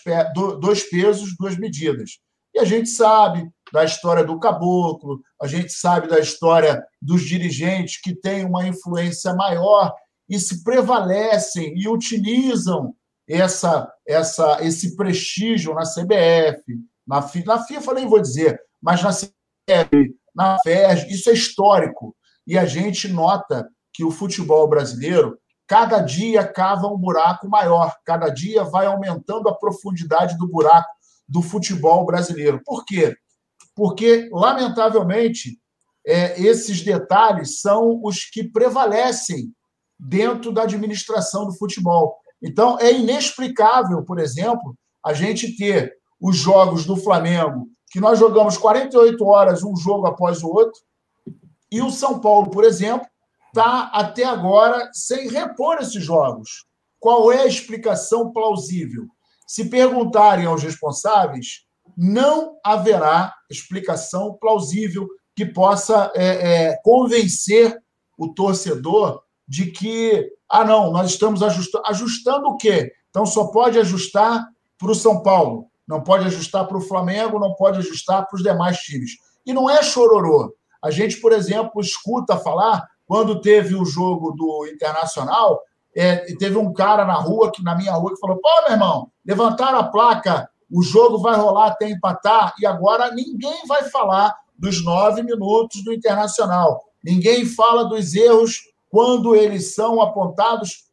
dois pesos, duas medidas. E a gente sabe da história do caboclo, a gente sabe da história dos dirigentes que têm uma influência maior e se prevalecem e utilizam essa, essa, esse prestígio na CBF, na, na FIFA nem vou dizer, mas na na FERJ, isso é histórico. E a gente nota que o futebol brasileiro, cada dia cava um buraco maior, cada dia vai aumentando a profundidade do buraco do futebol brasileiro. Por quê? Porque, lamentavelmente, é, esses detalhes são os que prevalecem dentro da administração do futebol. Então, é inexplicável, por exemplo, a gente ter os jogos do Flamengo que nós jogamos 48 horas um jogo após o outro, e o São Paulo, por exemplo, está até agora sem repor esses jogos. Qual é a explicação plausível? Se perguntarem aos responsáveis, não haverá explicação plausível que possa é, é, convencer o torcedor de que, ah, não, nós estamos ajustando. Ajustando o quê? Então só pode ajustar para o São Paulo não pode ajustar para o Flamengo, não pode ajustar para os demais times. E não é chororô. A gente, por exemplo, escuta falar, quando teve o jogo do Internacional, é, teve um cara na rua, que na minha rua, que falou: pô, meu irmão, levantaram a placa, o jogo vai rolar até empatar, e agora ninguém vai falar dos nove minutos do Internacional. Ninguém fala dos erros quando eles são apontados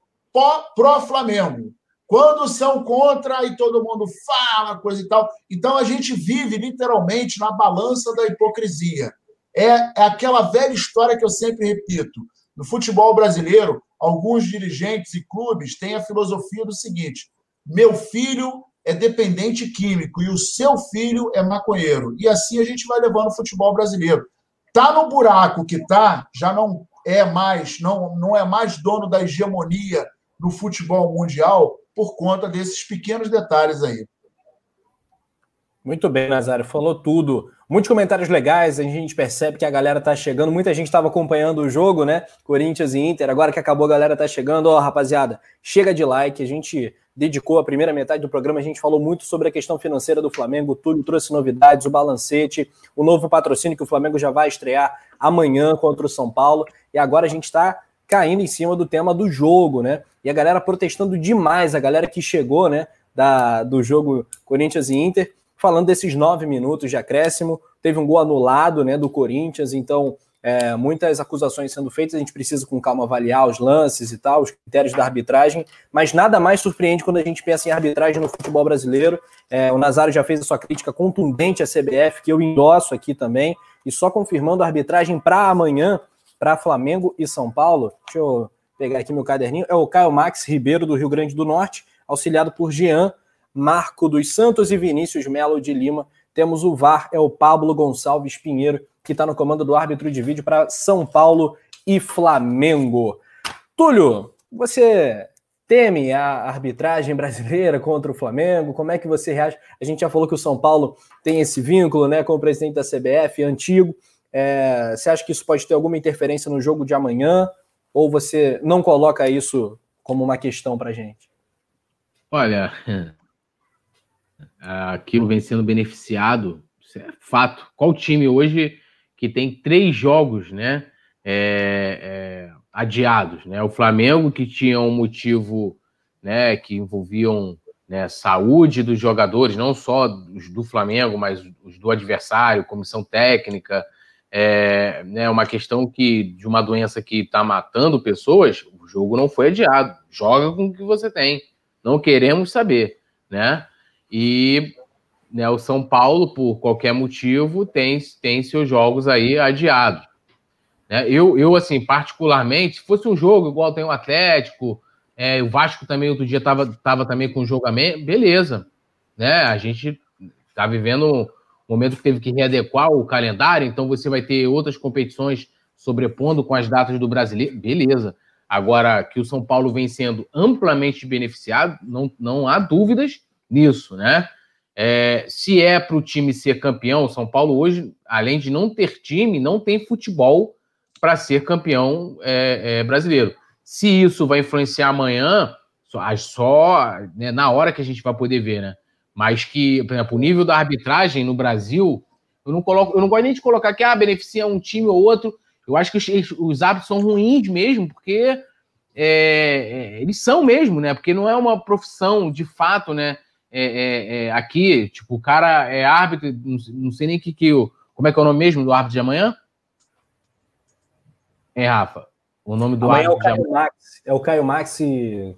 pró-Flamengo. Quando são contra, aí todo mundo fala, coisa e tal. Então a gente vive literalmente na balança da hipocrisia. É, é aquela velha história que eu sempre repito. No futebol brasileiro, alguns dirigentes e clubes têm a filosofia do seguinte: meu filho é dependente químico e o seu filho é maconheiro. E assim a gente vai levando o futebol brasileiro. Tá no buraco que tá, já não é mais, não, não é mais dono da hegemonia no futebol mundial por conta desses pequenos detalhes aí. Muito bem, Nazário, falou tudo. Muitos comentários legais, a gente percebe que a galera tá chegando. Muita gente estava acompanhando o jogo, né? Corinthians e Inter. Agora que acabou, a galera tá chegando. Ó, oh, rapaziada, chega de like. A gente dedicou a primeira metade do programa, a gente falou muito sobre a questão financeira do Flamengo. O Túlio trouxe novidades, o balancete, o novo patrocínio que o Flamengo já vai estrear amanhã contra o São Paulo. E agora a gente está caindo em cima do tema do jogo, né? E a galera protestando demais, a galera que chegou, né? Da, do jogo Corinthians e Inter falando desses nove minutos de acréscimo. Teve um gol anulado né, do Corinthians, então é, muitas acusações sendo feitas, a gente precisa com calma avaliar os lances e tal, os critérios da arbitragem, mas nada mais surpreende quando a gente pensa em arbitragem no futebol brasileiro. É, o Nazário já fez a sua crítica contundente à CBF, que eu endosso aqui também, e só confirmando a arbitragem para amanhã, para Flamengo e São Paulo. Deixa eu pegar aqui meu caderninho. É o Caio Max Ribeiro, do Rio Grande do Norte, auxiliado por Jean Marco dos Santos e Vinícius Melo de Lima. Temos o VAR, é o Pablo Gonçalves Pinheiro, que está no comando do árbitro de vídeo para São Paulo e Flamengo. Túlio, você teme a arbitragem brasileira contra o Flamengo? Como é que você reage? A gente já falou que o São Paulo tem esse vínculo né, com o presidente da CBF, antigo. É, você acha que isso pode ter alguma interferência no jogo de amanhã? Ou você não coloca isso como uma questão para gente? Olha, aquilo vem sendo beneficiado, isso é fato. Qual time hoje que tem três jogos, né, é, é, adiados, né? O Flamengo que tinha um motivo, né, que envolviam né, saúde dos jogadores, não só os do Flamengo, mas os do adversário, comissão técnica, é né, uma questão que de uma doença que está matando pessoas, o jogo não foi adiado. Joga com o que você tem. Não queremos saber, né? E né, o São Paulo, por qualquer motivo, tem, tem seus jogos aí adiados. Né? Eu, eu, assim, particularmente, se fosse um jogo igual tem o Atlético, é, o Vasco também outro dia estava tava também com julgamento, beleza. Né? A gente está vivendo momento que teve que readequar o calendário, então você vai ter outras competições sobrepondo com as datas do brasileiro, beleza. Agora, que o São Paulo vem sendo amplamente beneficiado, não, não há dúvidas nisso, né? É, se é para o time ser campeão, São Paulo hoje, além de não ter time, não tem futebol para ser campeão é, é, brasileiro. Se isso vai influenciar amanhã, só, só né, na hora que a gente vai poder ver, né? Mas que, por exemplo, o nível da arbitragem no Brasil, eu não coloco, eu não gosto nem de colocar que ah, beneficia um time ou outro. Eu acho que os, os árbitros são ruins mesmo, porque é, é, eles são mesmo, né? Porque não é uma profissão de fato, né? É, é, é, aqui, tipo, o cara é árbitro, não, sei nem que que o. Como é que é o nome mesmo do árbitro de amanhã? É, Rafa. O nome do amanhã é o Caio Max, é o Caio Max,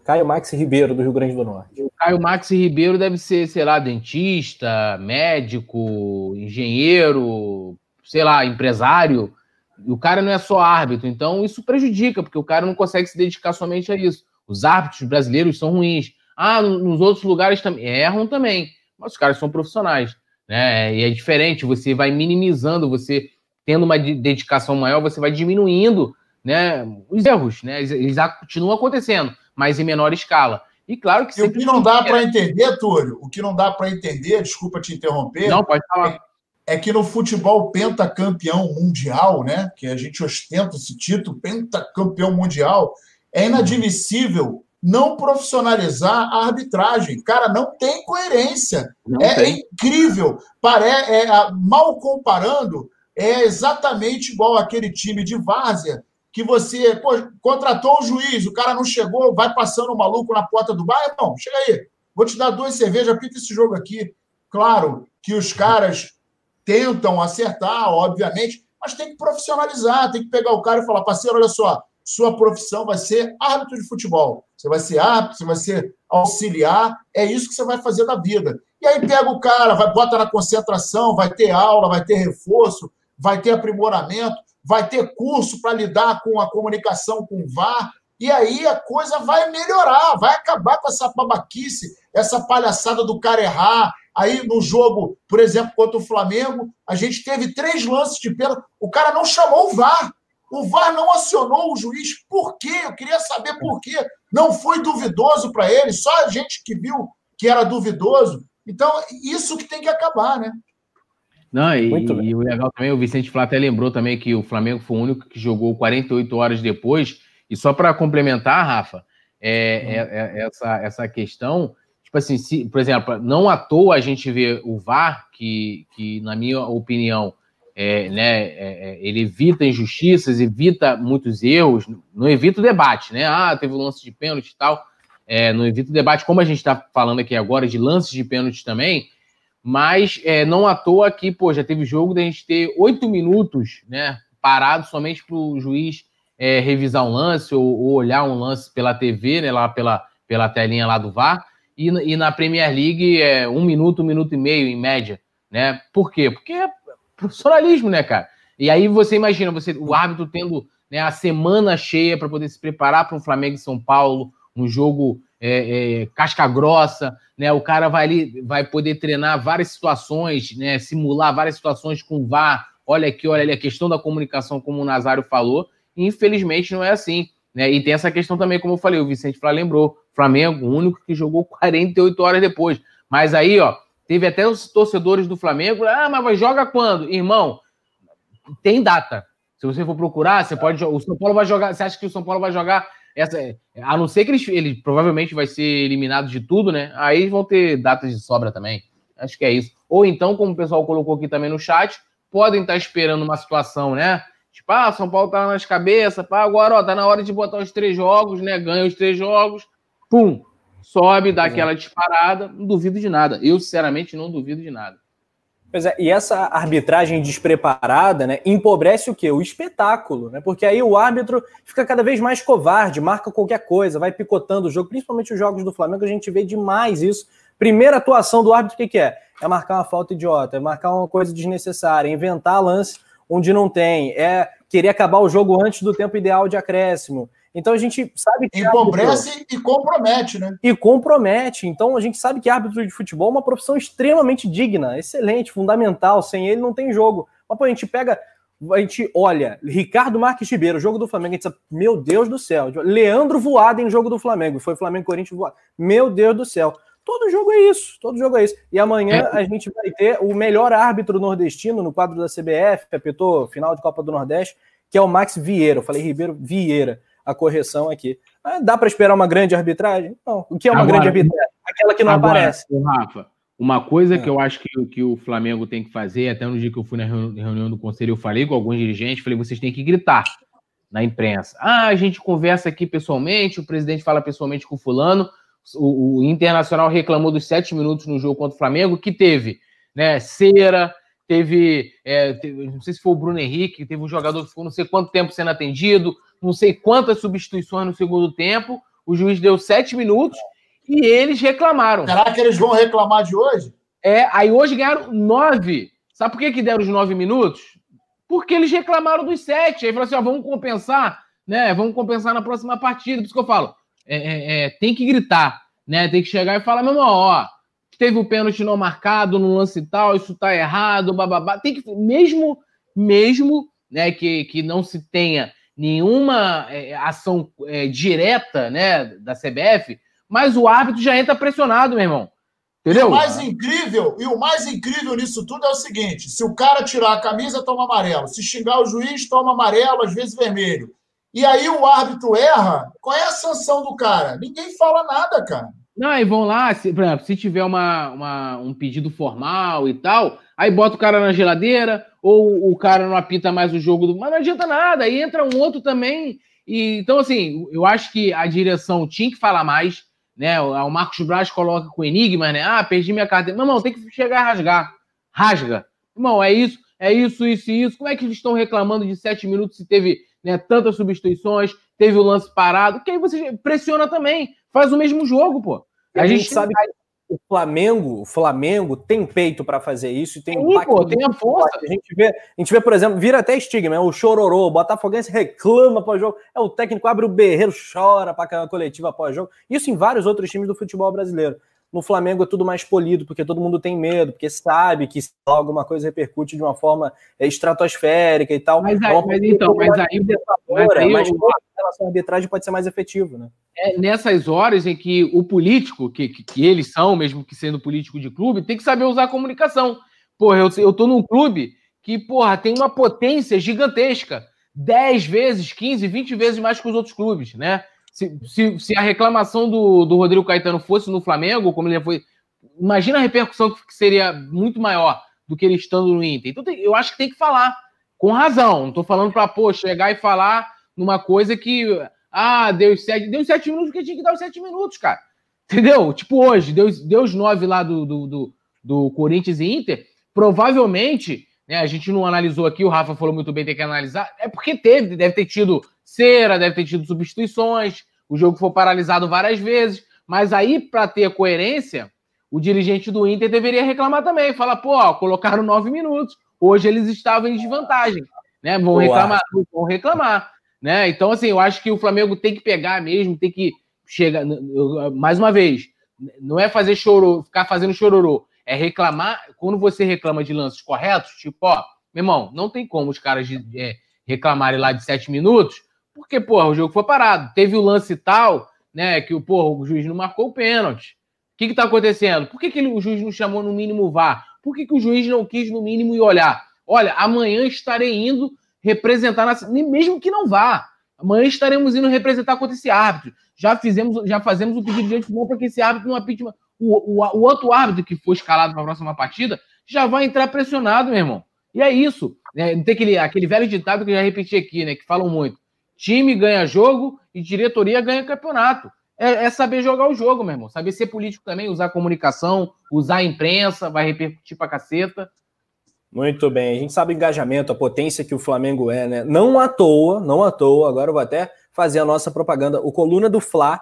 Caio Max Ribeiro, do Rio Grande do Norte. O Caio Max Ribeiro deve ser, sei lá, dentista, médico, engenheiro, sei lá, empresário. E o cara não é só árbitro, então isso prejudica, porque o cara não consegue se dedicar somente a isso. Os árbitros brasileiros são ruins. Ah, nos outros lugares também erram também, mas os caras são profissionais, né? E é diferente, você vai minimizando, você tendo uma dedicação maior, você vai diminuindo, né, os erros, né? Eles, eles continuam acontecendo, mas em menor escala. E claro que e o que não dá para entender, Túlio, o que não dá para entender, desculpa te interromper. Não, pode falar. É, é que no futebol pentacampeão mundial, né, que a gente ostenta esse título, pentacampeão mundial, é inadmissível não profissionalizar a arbitragem. Cara, não tem coerência. Não é, tem. incrível. Pare, é, mal comparando, é exatamente igual aquele time de várzea que você pô, contratou um juiz, o cara não chegou, vai passando o maluco na porta do bar. Não, chega aí, vou te dar duas cervejas, apita esse jogo aqui. Claro que os caras tentam acertar, obviamente, mas tem que profissionalizar, tem que pegar o cara e falar, parceiro, olha só, sua profissão vai ser árbitro de futebol. Você vai ser árbitro, você vai ser auxiliar, é isso que você vai fazer da vida. E aí pega o cara, vai bota na concentração, vai ter aula, vai ter reforço, vai ter aprimoramento, vai ter curso para lidar com a comunicação com o VAR, e aí a coisa vai melhorar, vai acabar com essa babaquice, essa palhaçada do cara errar. Aí no jogo, por exemplo, contra o Flamengo, a gente teve três lances de pênalti, o cara não chamou o VAR. O VAR não acionou o juiz. Por quê? Eu queria saber por quê. Não foi duvidoso para ele, só a gente que viu que era duvidoso. Então, isso que tem que acabar, né? Não, e, e, o legal também, o Vicente Flá até lembrou também que o Flamengo foi o único que jogou 48 horas depois. E só para complementar, Rafa, é, é, é, essa, essa questão, tipo assim, se, por exemplo, não à toa a gente vê o VAR, que, que na minha opinião, é, né, é, é, ele evita injustiças, evita muitos erros, não evita o debate, né? Ah, teve um lance de pênalti e tal. É, não evita o debate, como a gente está falando aqui agora, de lances de pênalti também, mas é, não à toa aqui, pô, já teve jogo da gente ter oito minutos, né, parado somente para o juiz é, revisar um lance ou, ou, olhar um lance pela TV, né, lá pela, pela telinha lá do VAR, e, e na Premier League é um minuto, um minuto e meio em média, né? Por quê? Porque é profissionalismo, né, cara? E aí você imagina, você, o árbitro tendo né, a semana cheia para poder se preparar para um Flamengo e São Paulo, um jogo é, é, casca grossa, né? O cara vai ali, vai poder treinar várias situações, né? Simular várias situações com VAR. Olha aqui, olha ali, a questão da comunicação, como o Nazário falou. Infelizmente não é assim. Né? E tem essa questão também, como eu falei, o Vicente Flá lembrou. Flamengo, o único que jogou 48 horas depois. Mas aí, ó, teve até os torcedores do Flamengo. Ah, mas joga quando? Irmão, tem data. Se você for procurar, você pode. O São Paulo vai jogar. Você acha que o São Paulo vai jogar essa, a não ser que ele, ele provavelmente vai ser eliminado de tudo, né? Aí vão ter datas de sobra também. Acho que é isso. Ou então, como o pessoal colocou aqui também no chat, podem estar esperando uma situação, né? Tipo, ah, São Paulo tá nas cabeças, pá, agora, ó, tá na hora de botar os três jogos, né? Ganha os três jogos, pum, sobe, dá aquela disparada. Não duvido de nada. Eu, sinceramente, não duvido de nada. Pois é, e essa arbitragem despreparada, né, empobrece o quê? O espetáculo, né? Porque aí o árbitro fica cada vez mais covarde, marca qualquer coisa, vai picotando o jogo, principalmente os jogos do Flamengo, a gente vê demais isso. Primeira atuação do árbitro, o que, que é? É marcar uma falta idiota, é marcar uma coisa desnecessária, inventar lance onde não tem, é querer acabar o jogo antes do tempo ideal de acréscimo. Então a gente sabe que. Empobrece árbitro... e compromete, né? E compromete. Então a gente sabe que árbitro de futebol é uma profissão extremamente digna, excelente, fundamental. Sem ele não tem jogo. Mas pô, a gente pega. A gente olha, Ricardo Marques Ribeiro, jogo do Flamengo, a gente sabe, meu Deus do céu. Leandro voado em jogo do Flamengo, foi Flamengo Corinthians voado. Meu Deus do céu. Todo jogo é isso, todo jogo é isso. E amanhã é. a gente vai ter o melhor árbitro nordestino no quadro da CBF, apitou final de Copa do Nordeste, que é o Max Vieira. Eu falei Ribeiro Vieira a correção aqui. Mas dá para esperar uma grande arbitragem? Não. O que é uma agora, grande arbitragem? Aquela que não agora, aparece. Rafa, uma coisa é. que eu acho que, que o Flamengo tem que fazer, até no dia que eu fui na reunião do conselho, eu falei com alguns dirigentes, falei, vocês têm que gritar na imprensa. Ah, a gente conversa aqui pessoalmente, o presidente fala pessoalmente com o fulano, o, o Internacional reclamou dos sete minutos no jogo contra o Flamengo, que teve né, cera, teve, é, teve, não sei se foi o Bruno Henrique, teve um jogador que ficou não sei quanto tempo sendo atendido, não sei quantas substituições no segundo tempo. O juiz deu sete minutos e eles reclamaram. Será que eles vão reclamar de hoje? É, aí hoje ganharam nove. Sabe por que, que deram os nove minutos? Porque eles reclamaram dos sete. Aí falaram assim: ó, vamos compensar, né? Vamos compensar na próxima partida. Por isso que eu falo: é, é, é, tem que gritar, né? Tem que chegar e falar, meu irmão, ó, teve o pênalti não marcado no lance tal, isso tá errado, bababá. Tem que, mesmo, mesmo, né, que, que não se tenha nenhuma é, ação é, direta né, da CBF, mas o árbitro já entra pressionado, meu irmão. Entendeu? E o mais incrível, e o mais incrível nisso tudo é o seguinte: se o cara tirar a camisa, toma amarelo. Se xingar o juiz, toma amarelo, às vezes vermelho. E aí o árbitro erra, qual é a sanção do cara? Ninguém fala nada, cara. Não, e vão lá, se, por exemplo, se tiver uma, uma, um pedido formal e tal, aí bota o cara na geladeira, ou o cara não apita mais o jogo do. Mas não adianta nada, aí entra um outro também. E, então, assim, eu acho que a direção tinha que falar mais, né? O Marcos Braz coloca com enigma, né? Ah, perdi minha carteira. Não, não, tem que chegar a rasgar. Rasga. Irmão, é isso, é isso, isso e isso. Como é que eles estão reclamando de sete minutos se teve né, tantas substituições, teve o lance parado? Que aí você pressiona também, faz o mesmo jogo, pô. A, a gente, gente sabe o Flamengo, o Flamengo tem peito para fazer isso e tem Sim, impacto. Pô, tem a força. A gente, vê, a gente vê, por exemplo, vira até estigma, é o chororô, o Botafoguense reclama pós-jogo, é o técnico abre o berreiro, chora para a coletiva pós-jogo. Isso em vários outros times do futebol brasileiro. No Flamengo é tudo mais polido, porque todo mundo tem medo, porque sabe que alguma coisa repercute de uma forma é, estratosférica e tal. Mas, aí, mas então, mas aí, mas aí mas, eu... relação à arbitragem pode ser mais efetivo, né? É nessas horas em que o político, que, que, que, eles são, mesmo que sendo político de clube, tem que saber usar a comunicação. Porra, eu, eu tô num clube que, porra, tem uma potência gigantesca. 10 vezes, 15, 20 vezes mais que os outros clubes, né? Se, se, se, a reclamação do, do Rodrigo Caetano fosse no Flamengo, como ele já foi. Imagina a repercussão que seria muito maior do que ele estando no Inter. Então tem, eu acho que tem que falar com razão. Não estou falando para, pô, chegar e falar numa coisa que. Ah, deu sete, deu sete minutos porque tinha que dar os sete minutos, cara. Entendeu? Tipo hoje, deu, deu os nove lá do, do, do, do Corinthians e Inter. Provavelmente, né, a gente não analisou aqui, o Rafa falou muito bem, tem que analisar. É porque teve, deve ter tido cera, deve ter tido substituições, o jogo foi paralisado várias vezes, mas aí, para ter coerência, o dirigente do Inter deveria reclamar também, falar, pô, ó, colocaram nove minutos, hoje eles estavam em desvantagem, né? Vão reclamar, vão reclamar, né? Então, assim, eu acho que o Flamengo tem que pegar mesmo, tem que chegar, mais uma vez, não é fazer choro, ficar fazendo chororô, é reclamar, quando você reclama de lances corretos, tipo, ó, meu irmão, não tem como os caras de, é, reclamarem lá de sete minutos, porque, porra, o jogo foi parado. Teve o lance tal, né, que porra, o juiz não marcou o pênalti. O que está acontecendo? Por que, que o juiz não chamou no mínimo VAR? Por que, que o juiz não quis no mínimo ir olhar? Olha, amanhã estarei indo representar, na... mesmo que não vá. Amanhã estaremos indo representar contra esse árbitro. Já fizemos, já fazemos o pedido de antemão para que esse árbitro não apite. O, o, o outro árbitro que for escalado para a próxima partida já vai entrar pressionado, meu irmão. E é isso. Né? Tem aquele, aquele velho ditado que eu já repeti aqui, né? Que falam muito. Time ganha jogo e diretoria ganha campeonato. É, é, saber jogar o jogo, meu irmão. Saber ser político também, usar comunicação, usar a imprensa, vai repercutir pra caceta. Muito bem. A gente sabe o engajamento, a potência que o Flamengo é, né? Não à toa, não à toa. Agora eu vou até fazer a nossa propaganda. O Coluna do Fla,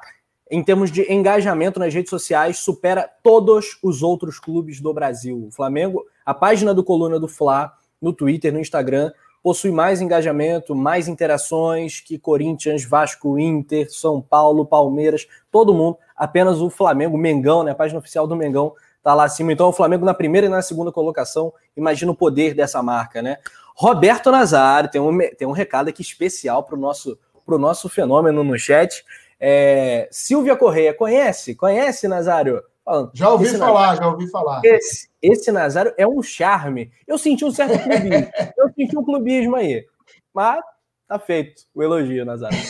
em termos de engajamento nas redes sociais, supera todos os outros clubes do Brasil. O Flamengo, a página do Coluna do Fla, no Twitter, no Instagram, possui mais engajamento, mais interações que Corinthians, Vasco, Inter, São Paulo, Palmeiras, todo mundo. Apenas o Flamengo, Mengão, né? A página oficial do Mengão tá lá acima. Então, o Flamengo na primeira e na segunda colocação. Imagina o poder dessa marca, né? Roberto Nazário tem um, tem um recado aqui especial para o nosso, nosso fenômeno no chat. É, Silvia Correia, conhece? Conhece, Nazário? Falando, já ouvi falar, Nazário, já ouvi falar. Esse, esse Nazário é um charme. Eu senti um certo clubismo. eu senti um clubismo aí. Mas tá feito o elogio, Nazário.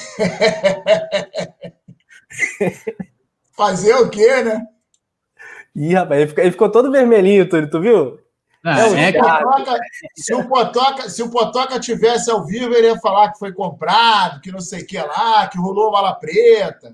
Fazer o quê, né? Ih, rapaz, ele ficou, ele ficou todo vermelhinho, Túlio, tu viu? Ah, é, Potoca, se, o Potoca, se o Potoca tivesse ao vivo, ele ia falar que foi comprado, que não sei o que lá, que rolou bala preta.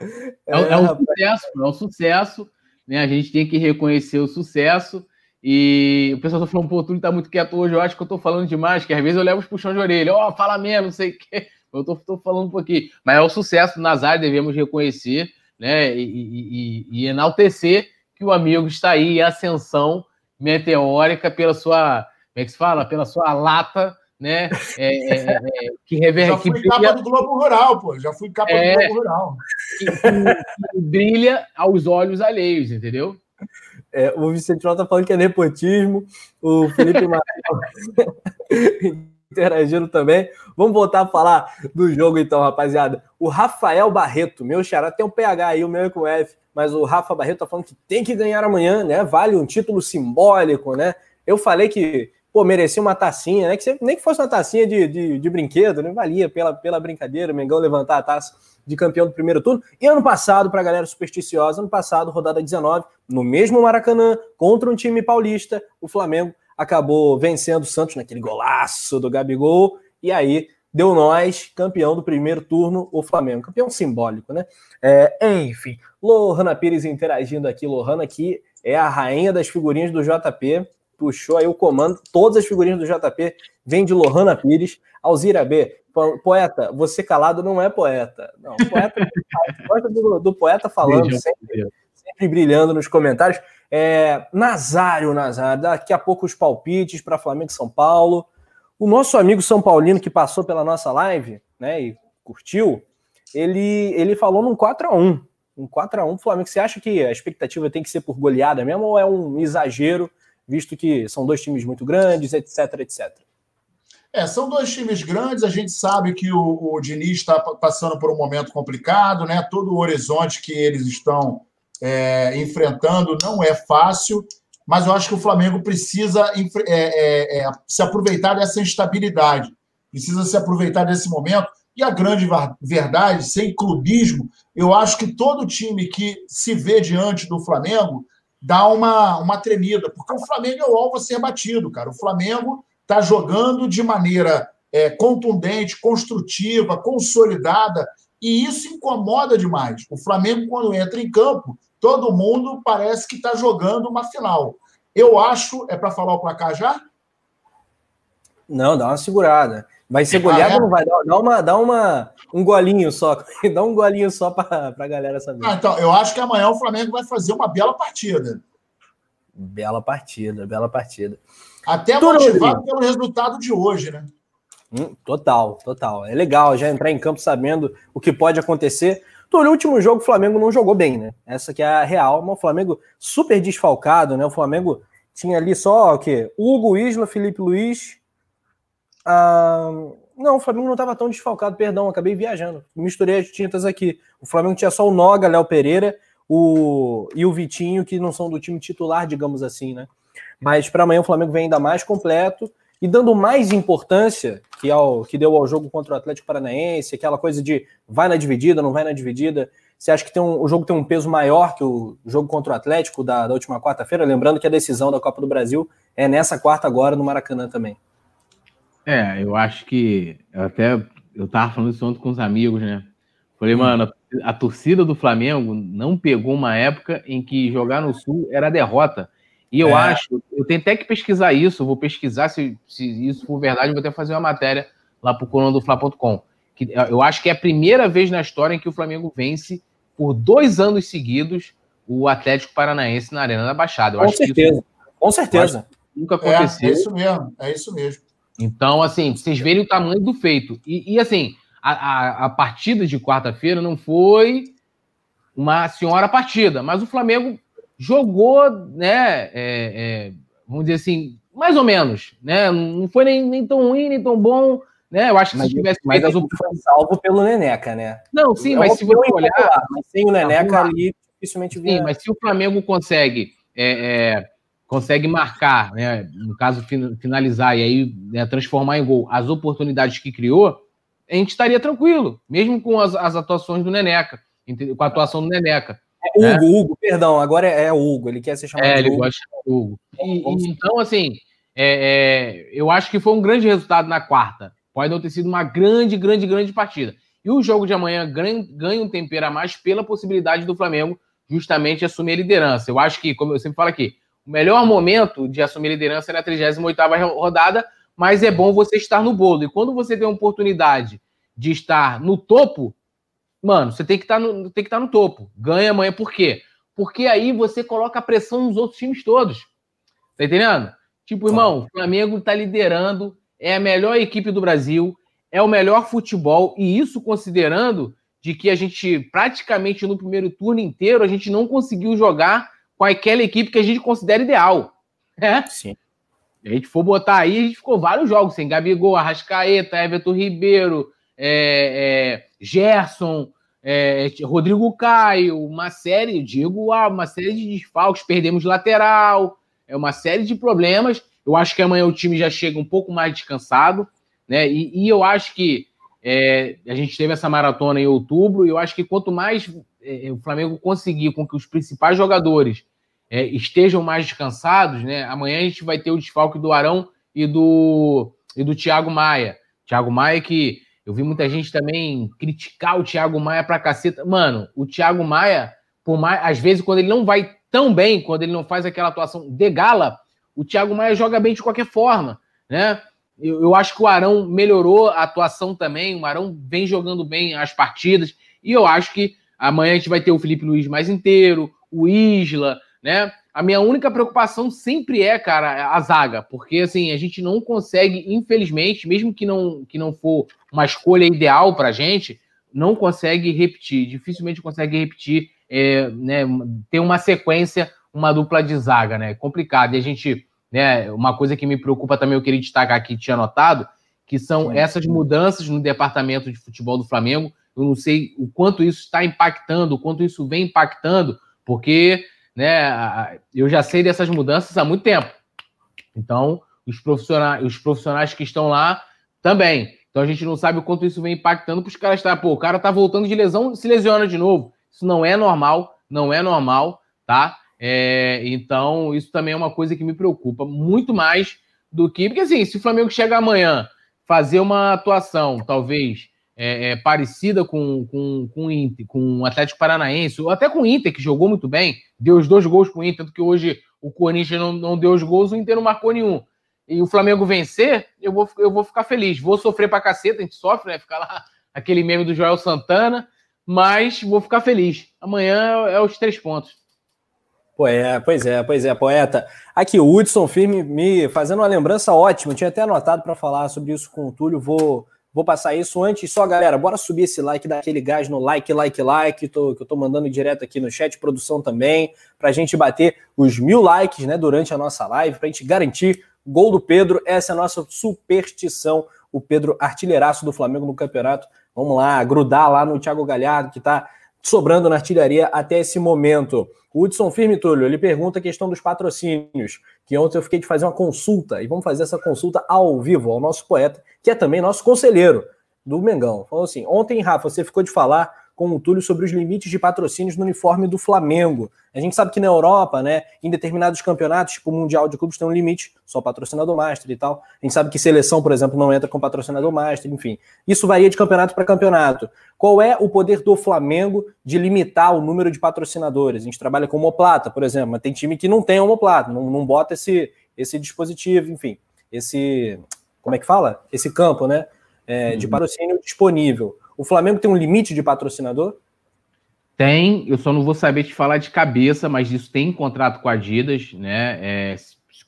É, é, é um sucesso, é um sucesso. Né? A gente tem que reconhecer o sucesso. E o pessoal tá falando, pô, tu tá muito quieto hoje, eu acho que eu tô falando demais, que às vezes eu levo os puxões de orelha, ó, oh, fala menos, não sei o quê. Eu tô, tô, falando um pouquinho. Mas é o sucesso do Nazar, devemos reconhecer, né? E, e, e, enaltecer que o amigo está aí em ascensão meteórica pela sua, como é que se fala? Pela sua lata né? É, é, é, que reverte. Já fui que capa do Globo Rural, pô. Já fui capa do é. Globo Rural. Que, que, brilha aos olhos alheios, entendeu? É, o Vicente Ló tá falando que é nepotismo, o Felipe Martins interagindo também. Vamos voltar a falar do jogo, então, rapaziada. O Rafael Barreto, meu xará, tem um PH aí, o meu é com F, mas o Rafa Barreto tá falando que tem que ganhar amanhã, né? Vale um título simbólico, né? Eu falei que pô, merecia uma tacinha, né? Que nem que fosse uma tacinha de, de, de brinquedo, né? Valia pela, pela brincadeira, o Mengão levantar a taça de campeão do primeiro turno. E ano passado, para a galera supersticiosa, ano passado, rodada 19, no mesmo Maracanã, contra um time paulista, o Flamengo acabou vencendo o Santos naquele golaço do Gabigol, e aí deu nós, campeão do primeiro turno, o Flamengo. Campeão simbólico, né? É, enfim, Lohana Pires interagindo aqui. Lohana aqui é a rainha das figurinhas do JP puxou aí o comando. Todas as figurinhas do JP vêm de Lohana Pires. Alzira B, poeta, você calado não é poeta. Não, poeta gosta do, do, poeta falando sempre, sempre brilhando nos comentários. É, Nazário, Nazário, daqui a pouco os palpites para Flamengo e São Paulo. O nosso amigo São Paulino que passou pela nossa live, né, e curtiu, ele, ele falou num 4 a 1 Um 4 a 1 Flamengo. Você acha que a expectativa tem que ser por goleada mesmo ou é um exagero, visto que são dois times muito grandes, etc, etc? É, são dois times grandes, a gente sabe que o, o Diniz está passando por um momento complicado, né? Todo o horizonte que eles estão é, enfrentando não é fácil, mas eu acho que o Flamengo precisa é, é, é, se aproveitar dessa instabilidade, precisa se aproveitar desse momento. E a grande verdade, sem clubismo, eu acho que todo time que se vê diante do Flamengo dá uma, uma tremida, porque o Flamengo é o alvo a ser batido, cara. O Flamengo está jogando de maneira é, contundente, construtiva, consolidada, e isso incomoda demais. O Flamengo, quando entra em campo, todo mundo parece que está jogando uma final. Eu acho. É para falar o placar já? Não, dá uma segurada. Vai ser goleado ah, é? ou não vai? Dá, uma, dá uma, um golinho só. dá um golinho só para a galera saber. Ah, então, eu acho que amanhã o Flamengo vai fazer uma bela partida. Bela partida, bela partida. Até Tudo motivado pelo resultado de hoje, né? Hum, total, total. É legal já entrar em campo sabendo o que pode acontecer. No último jogo, o Flamengo não jogou bem, né? Essa que é a real, mas o Flamengo super desfalcado, né? O Flamengo tinha ali só o quê? Hugo, Isla, Felipe Luiz. Ah, não, o Flamengo não estava tão desfalcado, perdão, acabei viajando. Misturei as tintas aqui. O Flamengo tinha só o Noga, Léo Pereira o, e o Vitinho, que não são do time titular, digamos assim, né? Mas para amanhã o Flamengo vem ainda mais completo e dando mais importância que, ao, que deu ao jogo contra o Atlético Paranaense, aquela coisa de vai na dividida, não vai na dividida. Você acha que um, o jogo tem um peso maior que o jogo contra o Atlético da, da última quarta-feira? Lembrando que a decisão da Copa do Brasil é nessa quarta agora no Maracanã também. É, eu acho que eu até eu tava falando isso ontem com os amigos, né? Falei, hum. mano, a torcida do Flamengo não pegou uma época em que jogar no Sul era derrota. E eu é. acho, eu tenho até que pesquisar isso, vou pesquisar se, se isso for verdade, vou até fazer uma matéria lá pro coluna do Fla.com. Que eu acho que é a primeira vez na história em que o Flamengo vence por dois anos seguidos o Atlético Paranaense na Arena da Baixada. Eu com certeza, isso, com certeza. Nunca aconteceu. É, é, isso mesmo, é isso mesmo. Então, assim, vocês verem o tamanho do feito. E, e assim, a, a, a partida de quarta-feira não foi uma senhora partida, mas o Flamengo jogou, né? É, é, vamos dizer assim, mais ou menos, né? Não foi nem, nem tão ruim, nem tão bom, né? Eu acho que mas, se tivesse mas as opções salvo pelo Neneca, né? Não, sim, é mas se você olhar, mas sem o Neneca ali, dificilmente Sim, mas se o Flamengo consegue é, é, consegue marcar, né? No caso finalizar e aí né, transformar em gol as oportunidades que criou, a gente estaria tranquilo, mesmo com as, as atuações do Neneca, com a atuação do Neneca. É Hugo, né? Hugo, perdão, agora é, é Hugo, ele quer ser chamado é, de Hugo. ele gosta de Hugo. E, e, então, assim, é, é, eu acho que foi um grande resultado na quarta. Pode não ter sido uma grande, grande, grande partida. E o jogo de amanhã ganha, ganha um tempero a mais pela possibilidade do Flamengo justamente assumir a liderança. Eu acho que, como eu sempre falo aqui, o melhor momento de assumir liderança é na 38ª rodada, mas é bom você estar no bolo. E quando você tem a oportunidade de estar no topo, mano, você tem que estar no, tem que estar no topo. Ganha amanhã, por quê? Porque aí você coloca a pressão nos outros times todos. Tá entendendo? Tipo, irmão, o Flamengo tá liderando, é a melhor equipe do Brasil, é o melhor futebol, e isso considerando de que a gente praticamente no primeiro turno inteiro a gente não conseguiu jogar com aquela equipe que a gente considera ideal. É? Sim. A gente for botar aí, a gente ficou vários jogos sem Gabigol, Arrascaeta, Everton Ribeiro, é, é, Gerson, é, Rodrigo Caio, uma série, digo, ah, uma série de desfalques, perdemos lateral, é uma série de problemas. Eu acho que amanhã o time já chega um pouco mais descansado, né? E, e eu acho que é, a gente teve essa maratona em outubro, e eu acho que quanto mais é, o Flamengo conseguir com que os principais jogadores é, estejam mais descansados, né? Amanhã a gente vai ter o desfalque do Arão e do, e do Thiago Maia. Thiago Maia que eu vi muita gente também criticar o Thiago Maia pra caceta. Mano, o Thiago Maia, por mais, às vezes, quando ele não vai tão bem, quando ele não faz aquela atuação de gala, o Thiago Maia joga bem de qualquer forma, né? Eu, eu acho que o Arão melhorou a atuação também, o Arão vem jogando bem as partidas, e eu acho que amanhã a gente vai ter o Felipe Luiz mais inteiro, o Isla, né? A minha única preocupação sempre é, cara, a zaga, porque assim, a gente não consegue, infelizmente, mesmo que não, que não for uma escolha ideal pra gente, não consegue repetir, dificilmente consegue repetir, é, né, ter uma sequência, uma dupla de zaga, né? Complicado. E a gente, né, uma coisa que me preocupa também, eu queria destacar aqui, tinha notado, que são essas mudanças no departamento de futebol do Flamengo. Eu não sei o quanto isso está impactando, o quanto isso vem impactando, porque né, eu já sei dessas mudanças há muito tempo. Então, os profissionais, os profissionais que estão lá também. Então a gente não sabe o quanto isso vem impactando para os caras estar, pô, o cara tá voltando de lesão, se lesiona de novo. Isso não é normal, não é normal, tá? É, então, isso também é uma coisa que me preocupa muito mais do que. Porque assim, se o Flamengo chega amanhã fazer uma atuação, talvez, é, é, parecida com, com, com, Inter, com o Atlético Paranaense, ou até com o Inter, que jogou muito bem, deu os dois gols com o Inter, tanto que hoje o Corinthians não, não deu os gols, o Inter não marcou nenhum. E o Flamengo vencer, eu vou, eu vou ficar feliz. Vou sofrer pra caceta, a gente sofre, né? Ficar lá aquele meme do Joel Santana, mas vou ficar feliz. Amanhã é os três pontos. É, pois é, pois é, poeta. Aqui, o Hudson Firme me fazendo uma lembrança ótima. Eu tinha até anotado para falar sobre isso com o Túlio. Vou, vou passar isso antes. Só, galera, bora subir esse like, dar aquele gás no like, like, like, que eu tô mandando direto aqui no chat, produção também, para a gente bater os mil likes né, durante a nossa live, para a gente garantir gol do Pedro. Essa é a nossa superstição. O Pedro, artilheiraço do Flamengo no campeonato. Vamos lá, grudar lá no Thiago Galhardo, que está sobrando na artilharia até esse momento. Hudson Firme, Túlio, ele pergunta a questão dos patrocínios, que ontem eu fiquei de fazer uma consulta, e vamos fazer essa consulta ao vivo, ao nosso poeta, que é também nosso conselheiro do Mengão. Falou assim, ontem, Rafa, você ficou de falar com o Túlio sobre os limites de patrocínios no uniforme do Flamengo. A gente sabe que na Europa, né, em determinados campeonatos, tipo o Mundial de Clubes, tem um limite, só patrocinador master e tal. A gente sabe que seleção, por exemplo, não entra com patrocinador master, enfim. Isso varia de campeonato para campeonato. Qual é o poder do Flamengo de limitar o número de patrocinadores? A gente trabalha com homoplata, por exemplo, mas tem time que não tem homoplata, não, não bota esse, esse dispositivo, enfim, esse. Como é que fala? Esse campo, né? É, de uhum. patrocínio disponível. O Flamengo tem um limite de patrocinador? Tem, eu só não vou saber te falar de cabeça, mas isso tem contrato com a Adidas, né? É,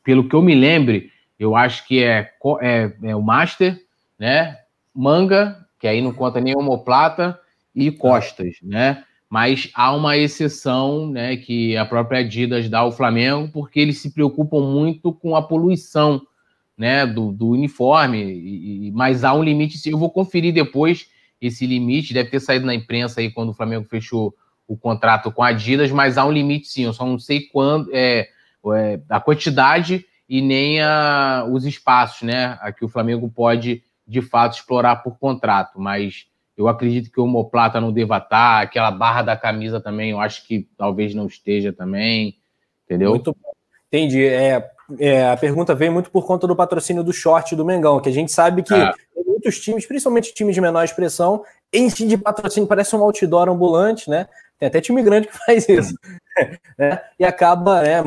pelo que eu me lembre, eu acho que é, é, é, o Master, né? Manga, que aí não conta nem homoplata, e Costas, né? Mas há uma exceção, né, que a própria Adidas dá ao Flamengo, porque eles se preocupam muito com a poluição, né, do, do uniforme, e, mas há um limite, eu vou conferir depois esse limite, deve ter saído na imprensa aí quando o Flamengo fechou o contrato com a Adidas, mas há um limite sim, eu só não sei quando, é, é a quantidade e nem a, os espaços, né, a que o Flamengo pode de fato explorar por contrato, mas eu acredito que o homoplata não deva estar, aquela barra da camisa também, eu acho que talvez não esteja também, entendeu? Muito bom. Entendi. É, é, a pergunta veio muito por conta do patrocínio do short do Mengão, que a gente sabe que é muitos times, principalmente times de menor expressão, enchem de patrocínio, parece um outdoor ambulante, né? Tem até time grande que faz isso. né? E acaba né,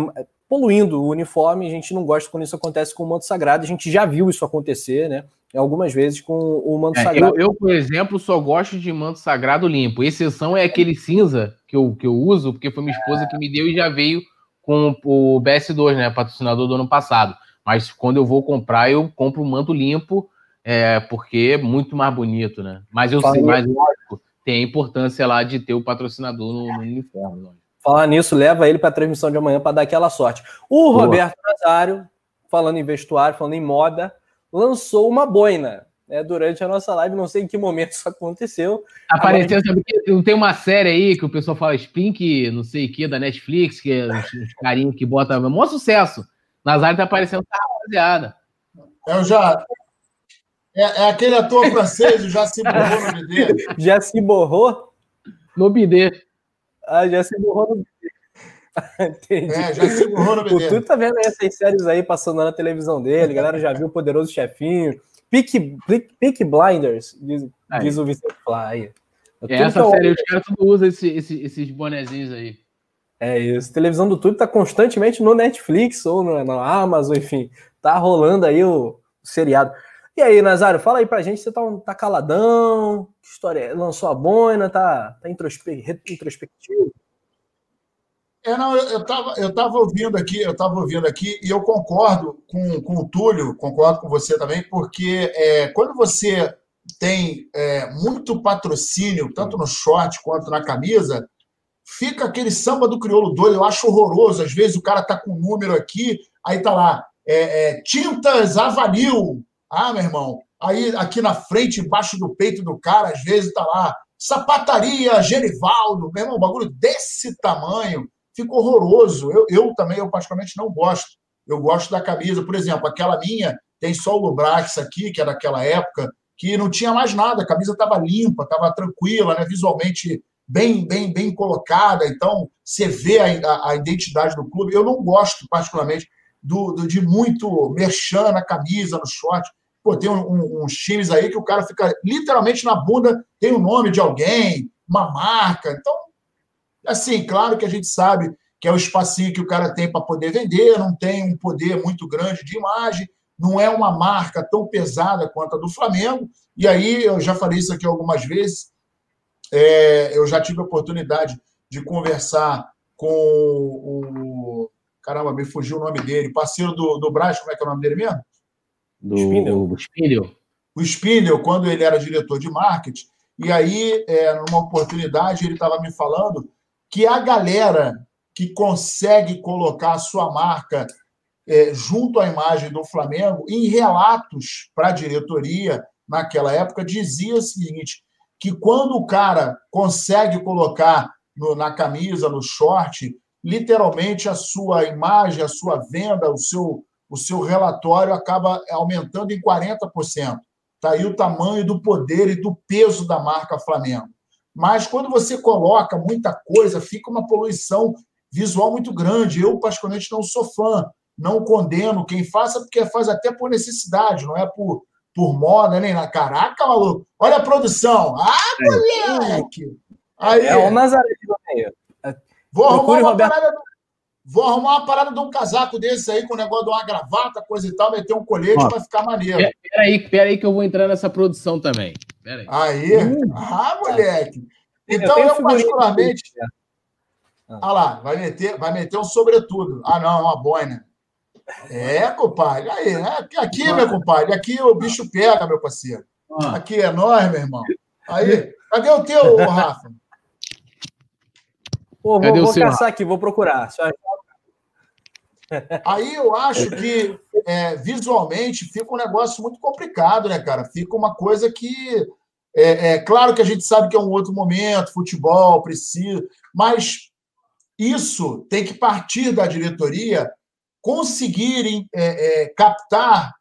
poluindo o uniforme. A gente não gosta quando isso acontece com o manto sagrado. A gente já viu isso acontecer, né? Algumas vezes com o manto é, sagrado. Eu, eu, por exemplo, só gosto de manto sagrado limpo. Exceção é aquele cinza que eu, que eu uso, porque foi minha esposa que me deu e já veio com o BS2, né? Patrocinador do ano passado. Mas quando eu vou comprar, eu compro um manto limpo é, porque é muito mais bonito, né? Mas eu sei, mas lógico, tem a importância lá de ter o patrocinador no, no uniforme. Falar nisso, leva ele para a transmissão de amanhã para dar aquela sorte. O Boa. Roberto Nazário, falando em vestuário, falando em moda, lançou uma boina. Né, durante a nossa live, não sei em que momento isso aconteceu. Apareceu, Agora... sabe que tem uma série aí que o pessoal fala Spink, não sei o que, da Netflix, que é os, os carinhos que bota. Mó sucesso. Nazário tá aparecendo tá rapaziada. Eu já, é, é aquele ator francês, já se borrou no BD. Já se borrou? No BD. Ah, já se borrou no BD. Entendi. É, já se borrou no BD. O Tudo tá vendo essas séries aí passando na televisão dele, a galera já viu o Poderoso Chefinho. Peak, Peak, Blinders, diz, diz o Vicente Fly. É, essa série, os caras tudo usam esse, esse, esses bonezinhos aí. É isso. Televisão do Tudo tá constantemente no Netflix ou no, na Amazon, enfim. Tá rolando aí o, o seriado. E aí, Nazário, fala aí pra gente, você tá, tá caladão, que história é? Lançou a boina, tá, tá introspe... introspectivo? É, não, eu estava eu tava ouvindo aqui, eu estava ouvindo aqui, e eu concordo com, com o Túlio, concordo com você também, porque é, quando você tem é, muito patrocínio, tanto no short quanto na camisa, fica aquele samba do crioulo doido, eu acho horroroso. Às vezes o cara tá com um número aqui, aí tá lá, é, é, tintas avalil. Ah, meu irmão, aí aqui na frente, embaixo do peito do cara, às vezes tá lá, sapataria Gerivaldo, meu irmão, um bagulho desse tamanho fica horroroso. Eu, eu também, eu particularmente não gosto. Eu gosto da camisa, por exemplo, aquela minha tem só o Lubrax aqui, que é daquela época, que não tinha mais nada, a camisa estava limpa, estava tranquila, né? visualmente bem, bem, bem colocada. Então, você vê a, a, a, identidade do clube. Eu não gosto, particularmente, do, do de muito merchan na camisa, no short. Pô, tem um, um, uns times aí que o cara fica literalmente na bunda, tem o nome de alguém, uma marca. Então, Assim, claro que a gente sabe que é o espacinho que o cara tem para poder vender, não tem um poder muito grande de imagem, não é uma marca tão pesada quanto a do Flamengo. E aí, eu já falei isso aqui algumas vezes, é, eu já tive a oportunidade de conversar com o. Caramba, me fugiu o nome dele, parceiro do, do Braz, como é que é o nome dele mesmo? Do Spindle. Spindle. O Spindle, quando ele era diretor de marketing, e aí, é, numa oportunidade, ele estava me falando que a galera que consegue colocar a sua marca é, junto à imagem do Flamengo, em relatos para a diretoria, naquela época, dizia o seguinte: que quando o cara consegue colocar no, na camisa, no short, literalmente a sua imagem, a sua venda, o seu, o seu relatório acaba aumentando em 40%. Está aí o tamanho do poder e do peso da marca Flamengo. Mas quando você coloca muita coisa, fica uma poluição visual muito grande. Eu, particularmente, não sou fã, não condeno quem faça, porque faz até por necessidade, não é por, por moda, nem na. Caraca, maluco! Olha a produção! Ah, é. moleque! Aí, é o Nazaré de Vou arrumar, uma Roberto... parada, vou arrumar uma parada de um casaco desse aí, com o negócio de uma gravata, coisa e tal, meter um colete, vai ficar maneiro. Peraí, peraí que eu vou entrar nessa produção também. Pera aí. aí. Hum. Ah, moleque. Então, eu, eu particularmente. Ah. ah lá, vai meter, vai meter um sobretudo. Ah, não, é uma boina. É, compadre. Aí, né? Aqui, meu compadre, aqui o bicho pega, meu parceiro. Ah. Aqui é nós, meu irmão. Aí, cadê o teu, Rafa? Pô, vou, vou caçar aqui, vou procurar. Aí eu acho que é, visualmente fica um negócio muito complicado, né, cara? Fica uma coisa que. É, é, claro que a gente sabe que é um outro momento, futebol precisa, mas isso tem que partir da diretoria conseguirem é, é, captar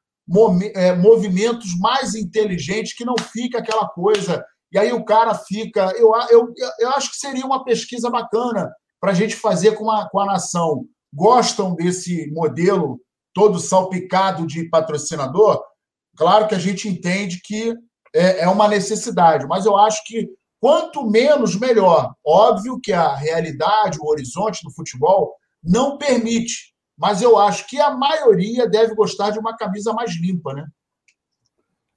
é, movimentos mais inteligentes, que não fica aquela coisa. E aí o cara fica. Eu, eu, eu acho que seria uma pesquisa bacana para a gente fazer com a, com a nação. Gostam desse modelo todo salpicado de patrocinador, claro que a gente entende que é, é uma necessidade, mas eu acho que quanto menos, melhor. Óbvio que a realidade, o horizonte do futebol não permite, mas eu acho que a maioria deve gostar de uma camisa mais limpa, né?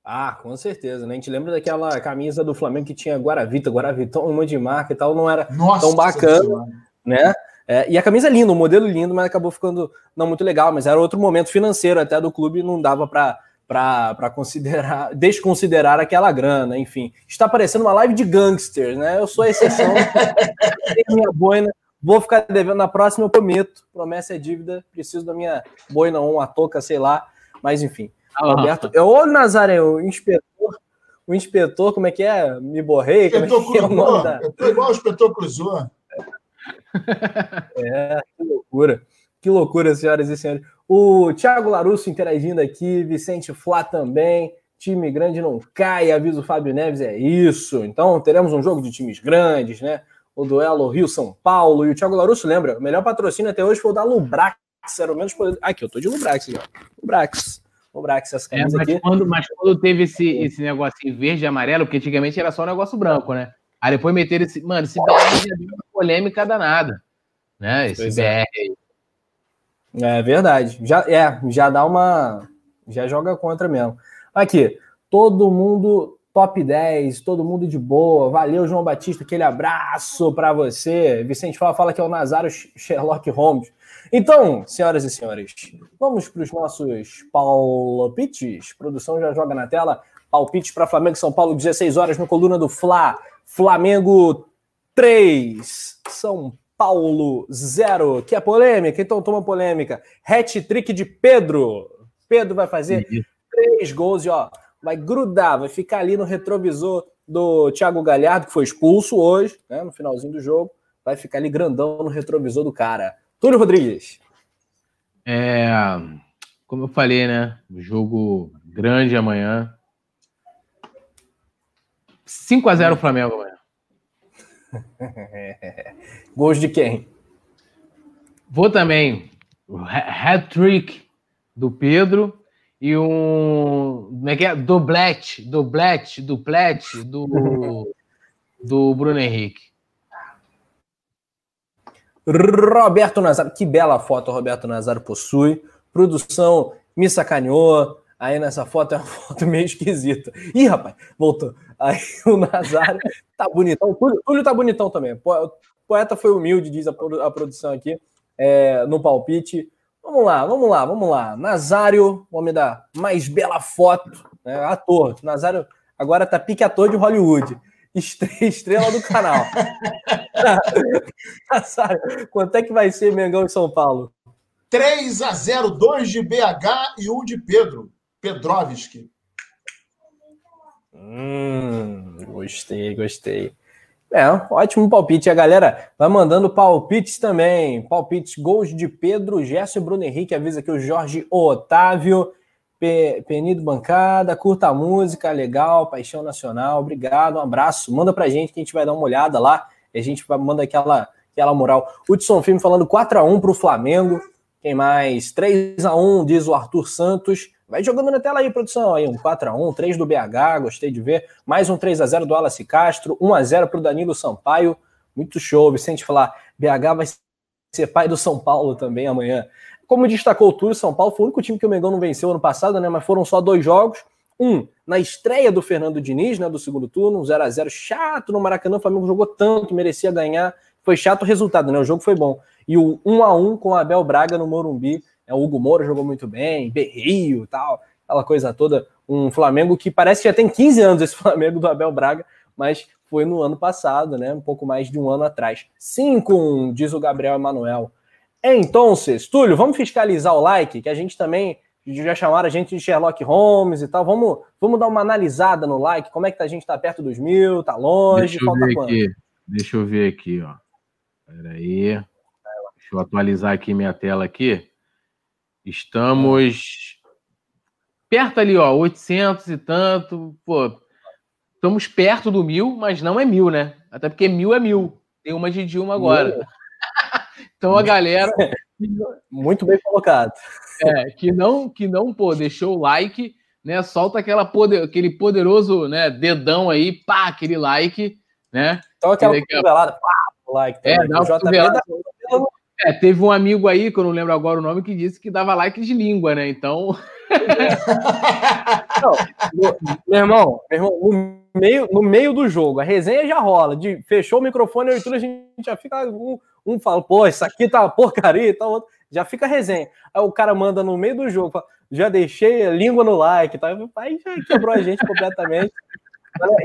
Ah, com certeza, né? A gente lembra daquela camisa do Flamengo que tinha Guaravita, Guaravitão, um monte de marca e tal, não era Nossa, tão bacana, né? É, e a camisa é linda, o modelo lindo, mas acabou ficando não muito legal. Mas era outro momento financeiro até do clube, não dava para considerar, desconsiderar aquela grana, enfim. Está parecendo uma live de gangsters, né? Eu sou a exceção, minha boina, vou ficar devendo na próxima, eu prometo. Promessa é dívida, preciso da minha boina ou uma touca, sei lá. Mas enfim. Ah, Roberto, eu, ô Nazaré, o inspetor, o inspetor, como é que é? Me borrei? Como é que é o nome da... Eu tô igual o inspetor cruzou. É, que loucura. Que loucura, senhoras e senhores. O Thiago Larusso interagindo aqui, Vicente Flá também. Time grande não cai, avisa o Fábio Neves, é isso. Então teremos um jogo de times grandes, né? O duelo Rio-São Paulo. E o Thiago Larusso lembra, o melhor patrocínio até hoje foi o da Lubrax. Era o menos poder. Aqui, eu tô de Lubrax, ó. Lubrax. Lubrax, essas camisas é, mas aqui. Quando, mas quando teve esse, esse negocinho verde e amarelo, porque antigamente era só um negócio branco, né? Aí depois meteram esse. Mano, esse uma polêmica danada. Né? Esse pois BR é. É verdade. Já, é, já dá uma. Já joga contra mesmo. Aqui, todo mundo top 10, todo mundo de boa. Valeu, João Batista, aquele abraço para você. Vicente fala, fala que é o Nazário Sherlock Holmes. Então, senhoras e senhores, vamos para os nossos palpites. Produção já joga na tela. Palpites para Flamengo São Paulo, 16 horas no coluna do Fla. Flamengo 3, São Paulo 0. Que é polêmica, então toma polêmica. Hat-trick de Pedro. Pedro vai fazer três gols e ó, vai grudar, vai ficar ali no retrovisor do Thiago Galhardo, que foi expulso hoje, né, no finalzinho do jogo. Vai ficar ali grandão no retrovisor do cara. Túlio Rodrigues. É, como eu falei, né? Jogo grande amanhã. 5 a 0 Flamengo amanhã. Gols de quem? Vou também. Hat-trick do Pedro e um. Como é que é? Doblete, doblete, duplete do, do Bruno Henrique. Roberto Nazário, que bela foto o Roberto Nazário possui. Produção me sacaneou. Aí nessa foto é uma foto meio esquisita. Ih, rapaz, voltou. Aí o Nazário tá bonitão. O Túlio, Túlio tá bonitão também. O poeta foi humilde, diz a, produção aqui, é, no palpite. Vamos lá, vamos lá, vamos lá. Nazário, homem da mais bela foto, né? ator. Nazário agora tá pique ator de Hollywood. Estrela do canal. Nazário, quanto é que vai ser Mengão em São Paulo? 3 a 0, 2 de BH e 1 de Pedro. Pedrovski. Hum, gostei, gostei. É, ótimo palpite. A galera vai mandando palpites também. Palpites, gols de Pedro, Gerson e Bruno Henrique. Avisa aqui o Jorge Otávio. P Penido Bancada, curta a música, legal, Paixão Nacional, obrigado, um abraço. Manda pra gente que a gente vai dar uma olhada lá. E a gente manda aquela, aquela moral. Hudson Filme falando 4x1 pro Flamengo. Quem mais? 3x1, diz o Arthur Santos. Vai jogando na tela aí, produção. Aí, um 4x1, 3 do BH, gostei de ver. Mais um 3x0 do Wallace Castro, 1x0 para o Danilo Sampaio. Muito show. Vicente falar, BH vai ser pai do São Paulo também amanhã. Como destacou o Túlio, São Paulo foi o único time que o Mengão não venceu ano passado, né? Mas foram só dois jogos. Um, na estreia do Fernando Diniz, né? Do segundo turno, um 0x0 chato no Maracanã. O Flamengo jogou tanto, merecia ganhar. Foi chato o resultado, né? O jogo foi bom. E o 1x1 com o Abel Braga no Morumbi o Hugo Moura jogou muito bem, Berrio tal, aquela coisa toda. Um Flamengo que parece que já tem 15 anos esse Flamengo do Abel Braga, mas foi no ano passado, né? Um pouco mais de um ano atrás. 5 diz o Gabriel Emanuel. Então, Túlio, vamos fiscalizar o like, que a gente também já chamaram a gente de Sherlock Holmes e tal. Vamos, vamos dar uma analisada no like. Como é que tá? a gente tá perto dos mil? Tá longe? Deixa eu ver aqui. Deixa eu ver aqui, ó. Peraí. Deixa eu atualizar aqui minha tela aqui. Estamos perto ali, ó, 800 e tanto. Pô, estamos perto do mil, mas não é mil, né? Até porque mil é mil. Tem uma de Dilma agora. então a galera. Muito bem colocado. É, que não, que não, pô, deixou o like, né? Solta aquela poder, aquele poderoso, né, dedão aí, pá, aquele like, né? Então aquela cotovelada, pá, like. É, dá uma cotovelada. É, teve um amigo aí, que eu não lembro agora o nome, que disse que dava like de língua, né? Então. não, meu irmão, meu irmão no, meio, no meio do jogo, a resenha já rola. De, fechou o microfone, a a gente já fica. Um, um fala, pô, isso aqui tá uma porcaria e tal, outro, já fica a resenha. Aí o cara manda no meio do jogo, fala, já deixei a língua no like, tá? aí já quebrou a gente completamente.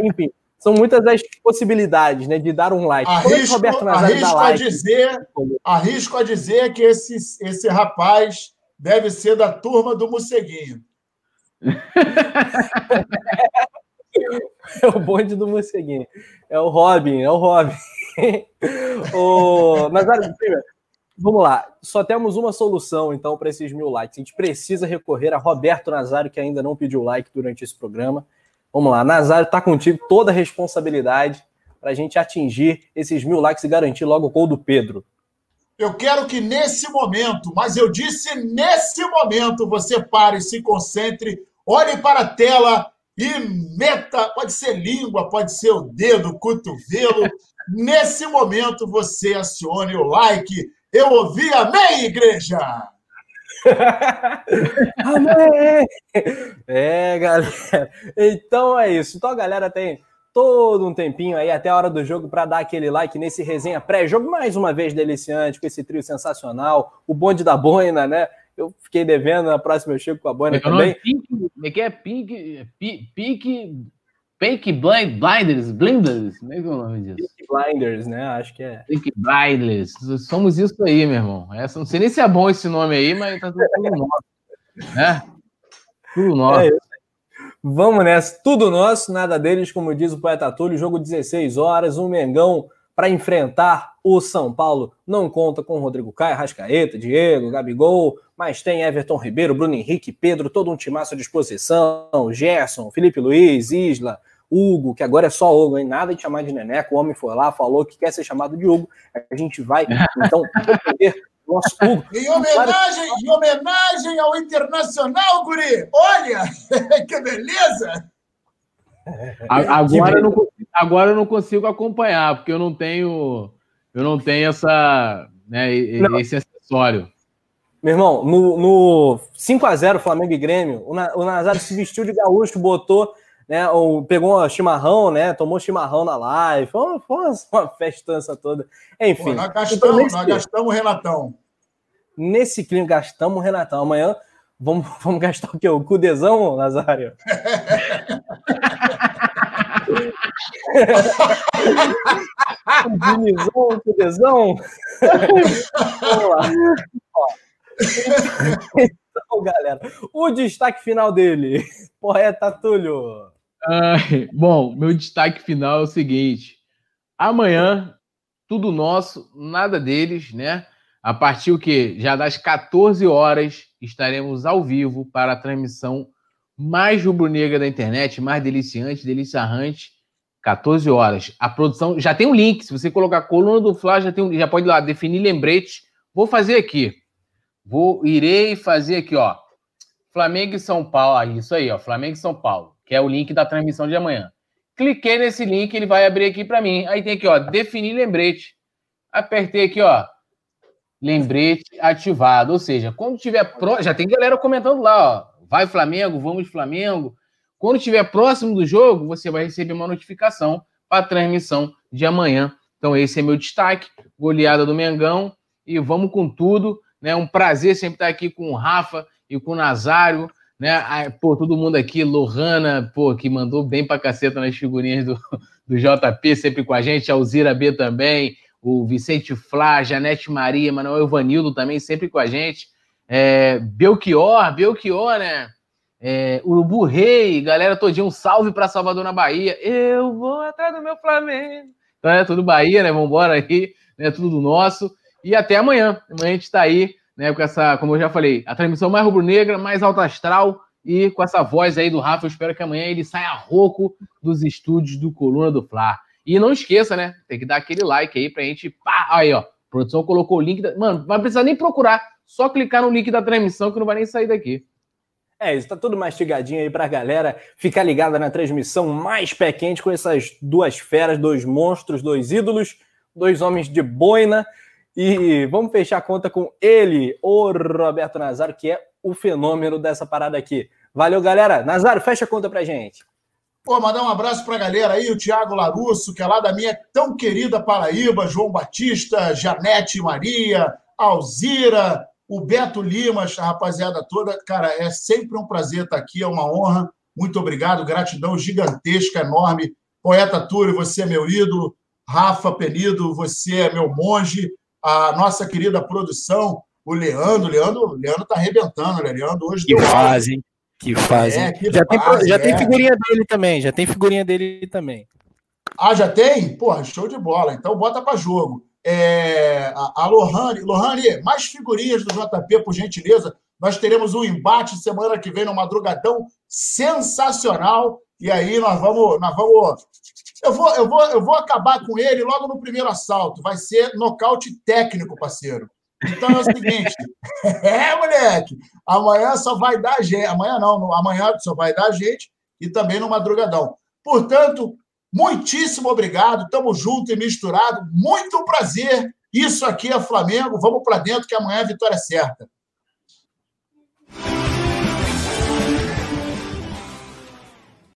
Enfim, são muitas as possibilidades né, de dar um like. Arrisco, Como é Roberto Nazário arrisco, dá like? A dizer, arrisco a dizer que esse, esse rapaz deve ser da turma do Moceguinho. é o bonde do Moceguinho. É o Robin, é o Robin. o Nazário, primeiro, vamos lá. Só temos uma solução, então, para esses mil likes. A gente precisa recorrer a Roberto Nazário, que ainda não pediu like durante esse programa. Vamos lá, Nazário está contigo toda a responsabilidade para a gente atingir esses mil likes e garantir logo o gol do Pedro. Eu quero que nesse momento, mas eu disse nesse momento, você pare, se concentre, olhe para a tela e meta, pode ser língua, pode ser o dedo, o cotovelo. nesse momento você acione o like. Eu ouvi, amém, igreja! é, galera. Então é isso. Então a galera tem todo um tempinho aí até a hora do jogo para dar aquele like nesse resenha pré-jogo, mais uma vez deliciante, com esse trio sensacional, o bonde da boina, né? Eu fiquei devendo, na próxima eu chego com a boina também. Pink, é que é Pink, Pink Blind, Blinders, Blinders, como é que é o nome disso? Pink Blinders, né? Acho que é. Pink Blinders, somos isso aí, meu irmão. Essa, não sei nem se é bom esse nome aí, mas tá tudo, tudo nosso, né? Tudo nosso. É Vamos nessa, tudo nosso, nada deles, como diz o poeta Túlio, jogo 16 horas, um Mengão para enfrentar o São Paulo. Não conta com Rodrigo Caio, Rascaeta, Diego, Gabigol, mas tem Everton Ribeiro, Bruno Henrique, Pedro, todo um timaço à disposição, Gerson, Felipe Luiz, Isla, Hugo, que agora é só Hugo, hein? nada de chamar de Neneco, o homem foi lá, falou que quer ser chamado de Hugo, a gente vai, então, entender nosso Hugo. Em homenagem, em homenagem ao Internacional, Guri! Olha, que beleza! Agora, eu não consigo, agora eu não consigo acompanhar, porque eu não tenho, eu não tenho essa, né, esse acessório. Meu irmão, no, no 5x0 Flamengo e Grêmio, o, Na, o Nazário se vestiu de gaúcho, botou, né, o, pegou um chimarrão, né, tomou chimarrão na live, foi uma, foi uma festança toda. Enfim. Pô, nós gastamos, nós gastamos o Renatão. Nesse clima, gastamos o Renatão. Amanhã vamos, vamos gastar o quê? O cudezão, Nazário? Dinizão, Cudezão. Vamos lá. Então, galera, o destaque final dele, poeta Túlio. Bom, meu destaque final é o seguinte: amanhã, tudo nosso, nada deles, né? A partir o que já das 14 horas estaremos ao vivo para a transmissão mais rubro-negra da internet, mais deliciante, deliciarrante, 14 horas. A produção já tem um link. Se você colocar coluna do Fla, já tem um, já pode ir lá definir lembrete. Vou fazer aqui. Vou irei fazer aqui, ó. Flamengo e São Paulo, ah, isso aí, ó, Flamengo e São Paulo, que é o link da transmissão de amanhã. Cliquei nesse link, ele vai abrir aqui para mim. Aí tem aqui, ó, definir lembrete. Apertei aqui, ó, lembrete ativado. Ou seja, quando tiver pro... já tem galera comentando lá, ó, vai Flamengo, vamos Flamengo. Quando estiver próximo do jogo, você vai receber uma notificação para a transmissão de amanhã. Então esse é meu destaque, goleada do Mengão e vamos com tudo, né? Um prazer sempre estar aqui com o Rafa e com o Nazário, né? Pô, todo mundo aqui, Lohana, pô, que mandou bem pra caceta nas figurinhas do, do JP, sempre com a gente, Alzira B também, o Vicente Flá, Janete Maria, Manuel Vanildo também sempre com a gente. É, Belchior, Belchior, né? É, Urubu Rei, galera todinha, um salve para Salvador na Bahia. Eu vou atrás do meu Flamengo. Então é tudo Bahia, né? Vambora aí, né? Tudo nosso. E até amanhã. Amanhã a gente está aí, né? Com essa, como eu já falei, a transmissão mais rubro-negra, mais alto astral e com essa voz aí do Rafa. Eu espero que amanhã ele saia rouco dos estúdios do Coluna do Fla. E não esqueça, né? Tem que dar aquele like aí pra gente. Pá, aí, ó. A produção colocou o link. Da... Mano, não vai precisar nem procurar. Só clicar no link da transmissão que não vai nem sair daqui. É, isso tá tudo mastigadinho aí pra galera ficar ligada na transmissão mais pé quente com essas duas feras, dois monstros, dois ídolos, dois homens de boina. E vamos fechar a conta com ele, o Roberto Nazário, que é o fenômeno dessa parada aqui. Valeu, galera. Nazário, fecha a conta pra gente. Pô, mandar um abraço para a galera aí, o Tiago Larusso, que é lá da minha tão querida Paraíba, João Batista, Janete Maria, Alzira, o Beto Lima, a rapaziada toda. Cara, é sempre um prazer estar aqui, é uma honra. Muito obrigado, gratidão gigantesca, enorme. Poeta Túlio, você é meu ídolo. Rafa Penido, você é meu monge. A nossa querida produção, o Leandro. Leandro, Leandro tá arrebentando, né? Leandro hoje que fazem. Que fazem. É, já, tem, já é. tem figurinha dele também, já tem figurinha dele também. Ah, já tem? Porra, show de bola. Então bota para jogo. É, a, a Lohane, Lohane, mais figurinhas do JP, por gentileza. Nós teremos um embate semana que vem no madrugadão sensacional. E aí nós vamos, nós vamos. Eu vou, eu vou, eu vou acabar com ele logo no primeiro assalto. Vai ser nocaute técnico, parceiro. Então é o seguinte, é, moleque, amanhã só vai dar gente, amanhã não, amanhã só vai dar gente e também no madrugadão. Portanto, muitíssimo obrigado, estamos juntos e misturados, muito prazer. Isso aqui é Flamengo, vamos para dentro que amanhã a vitória é certa.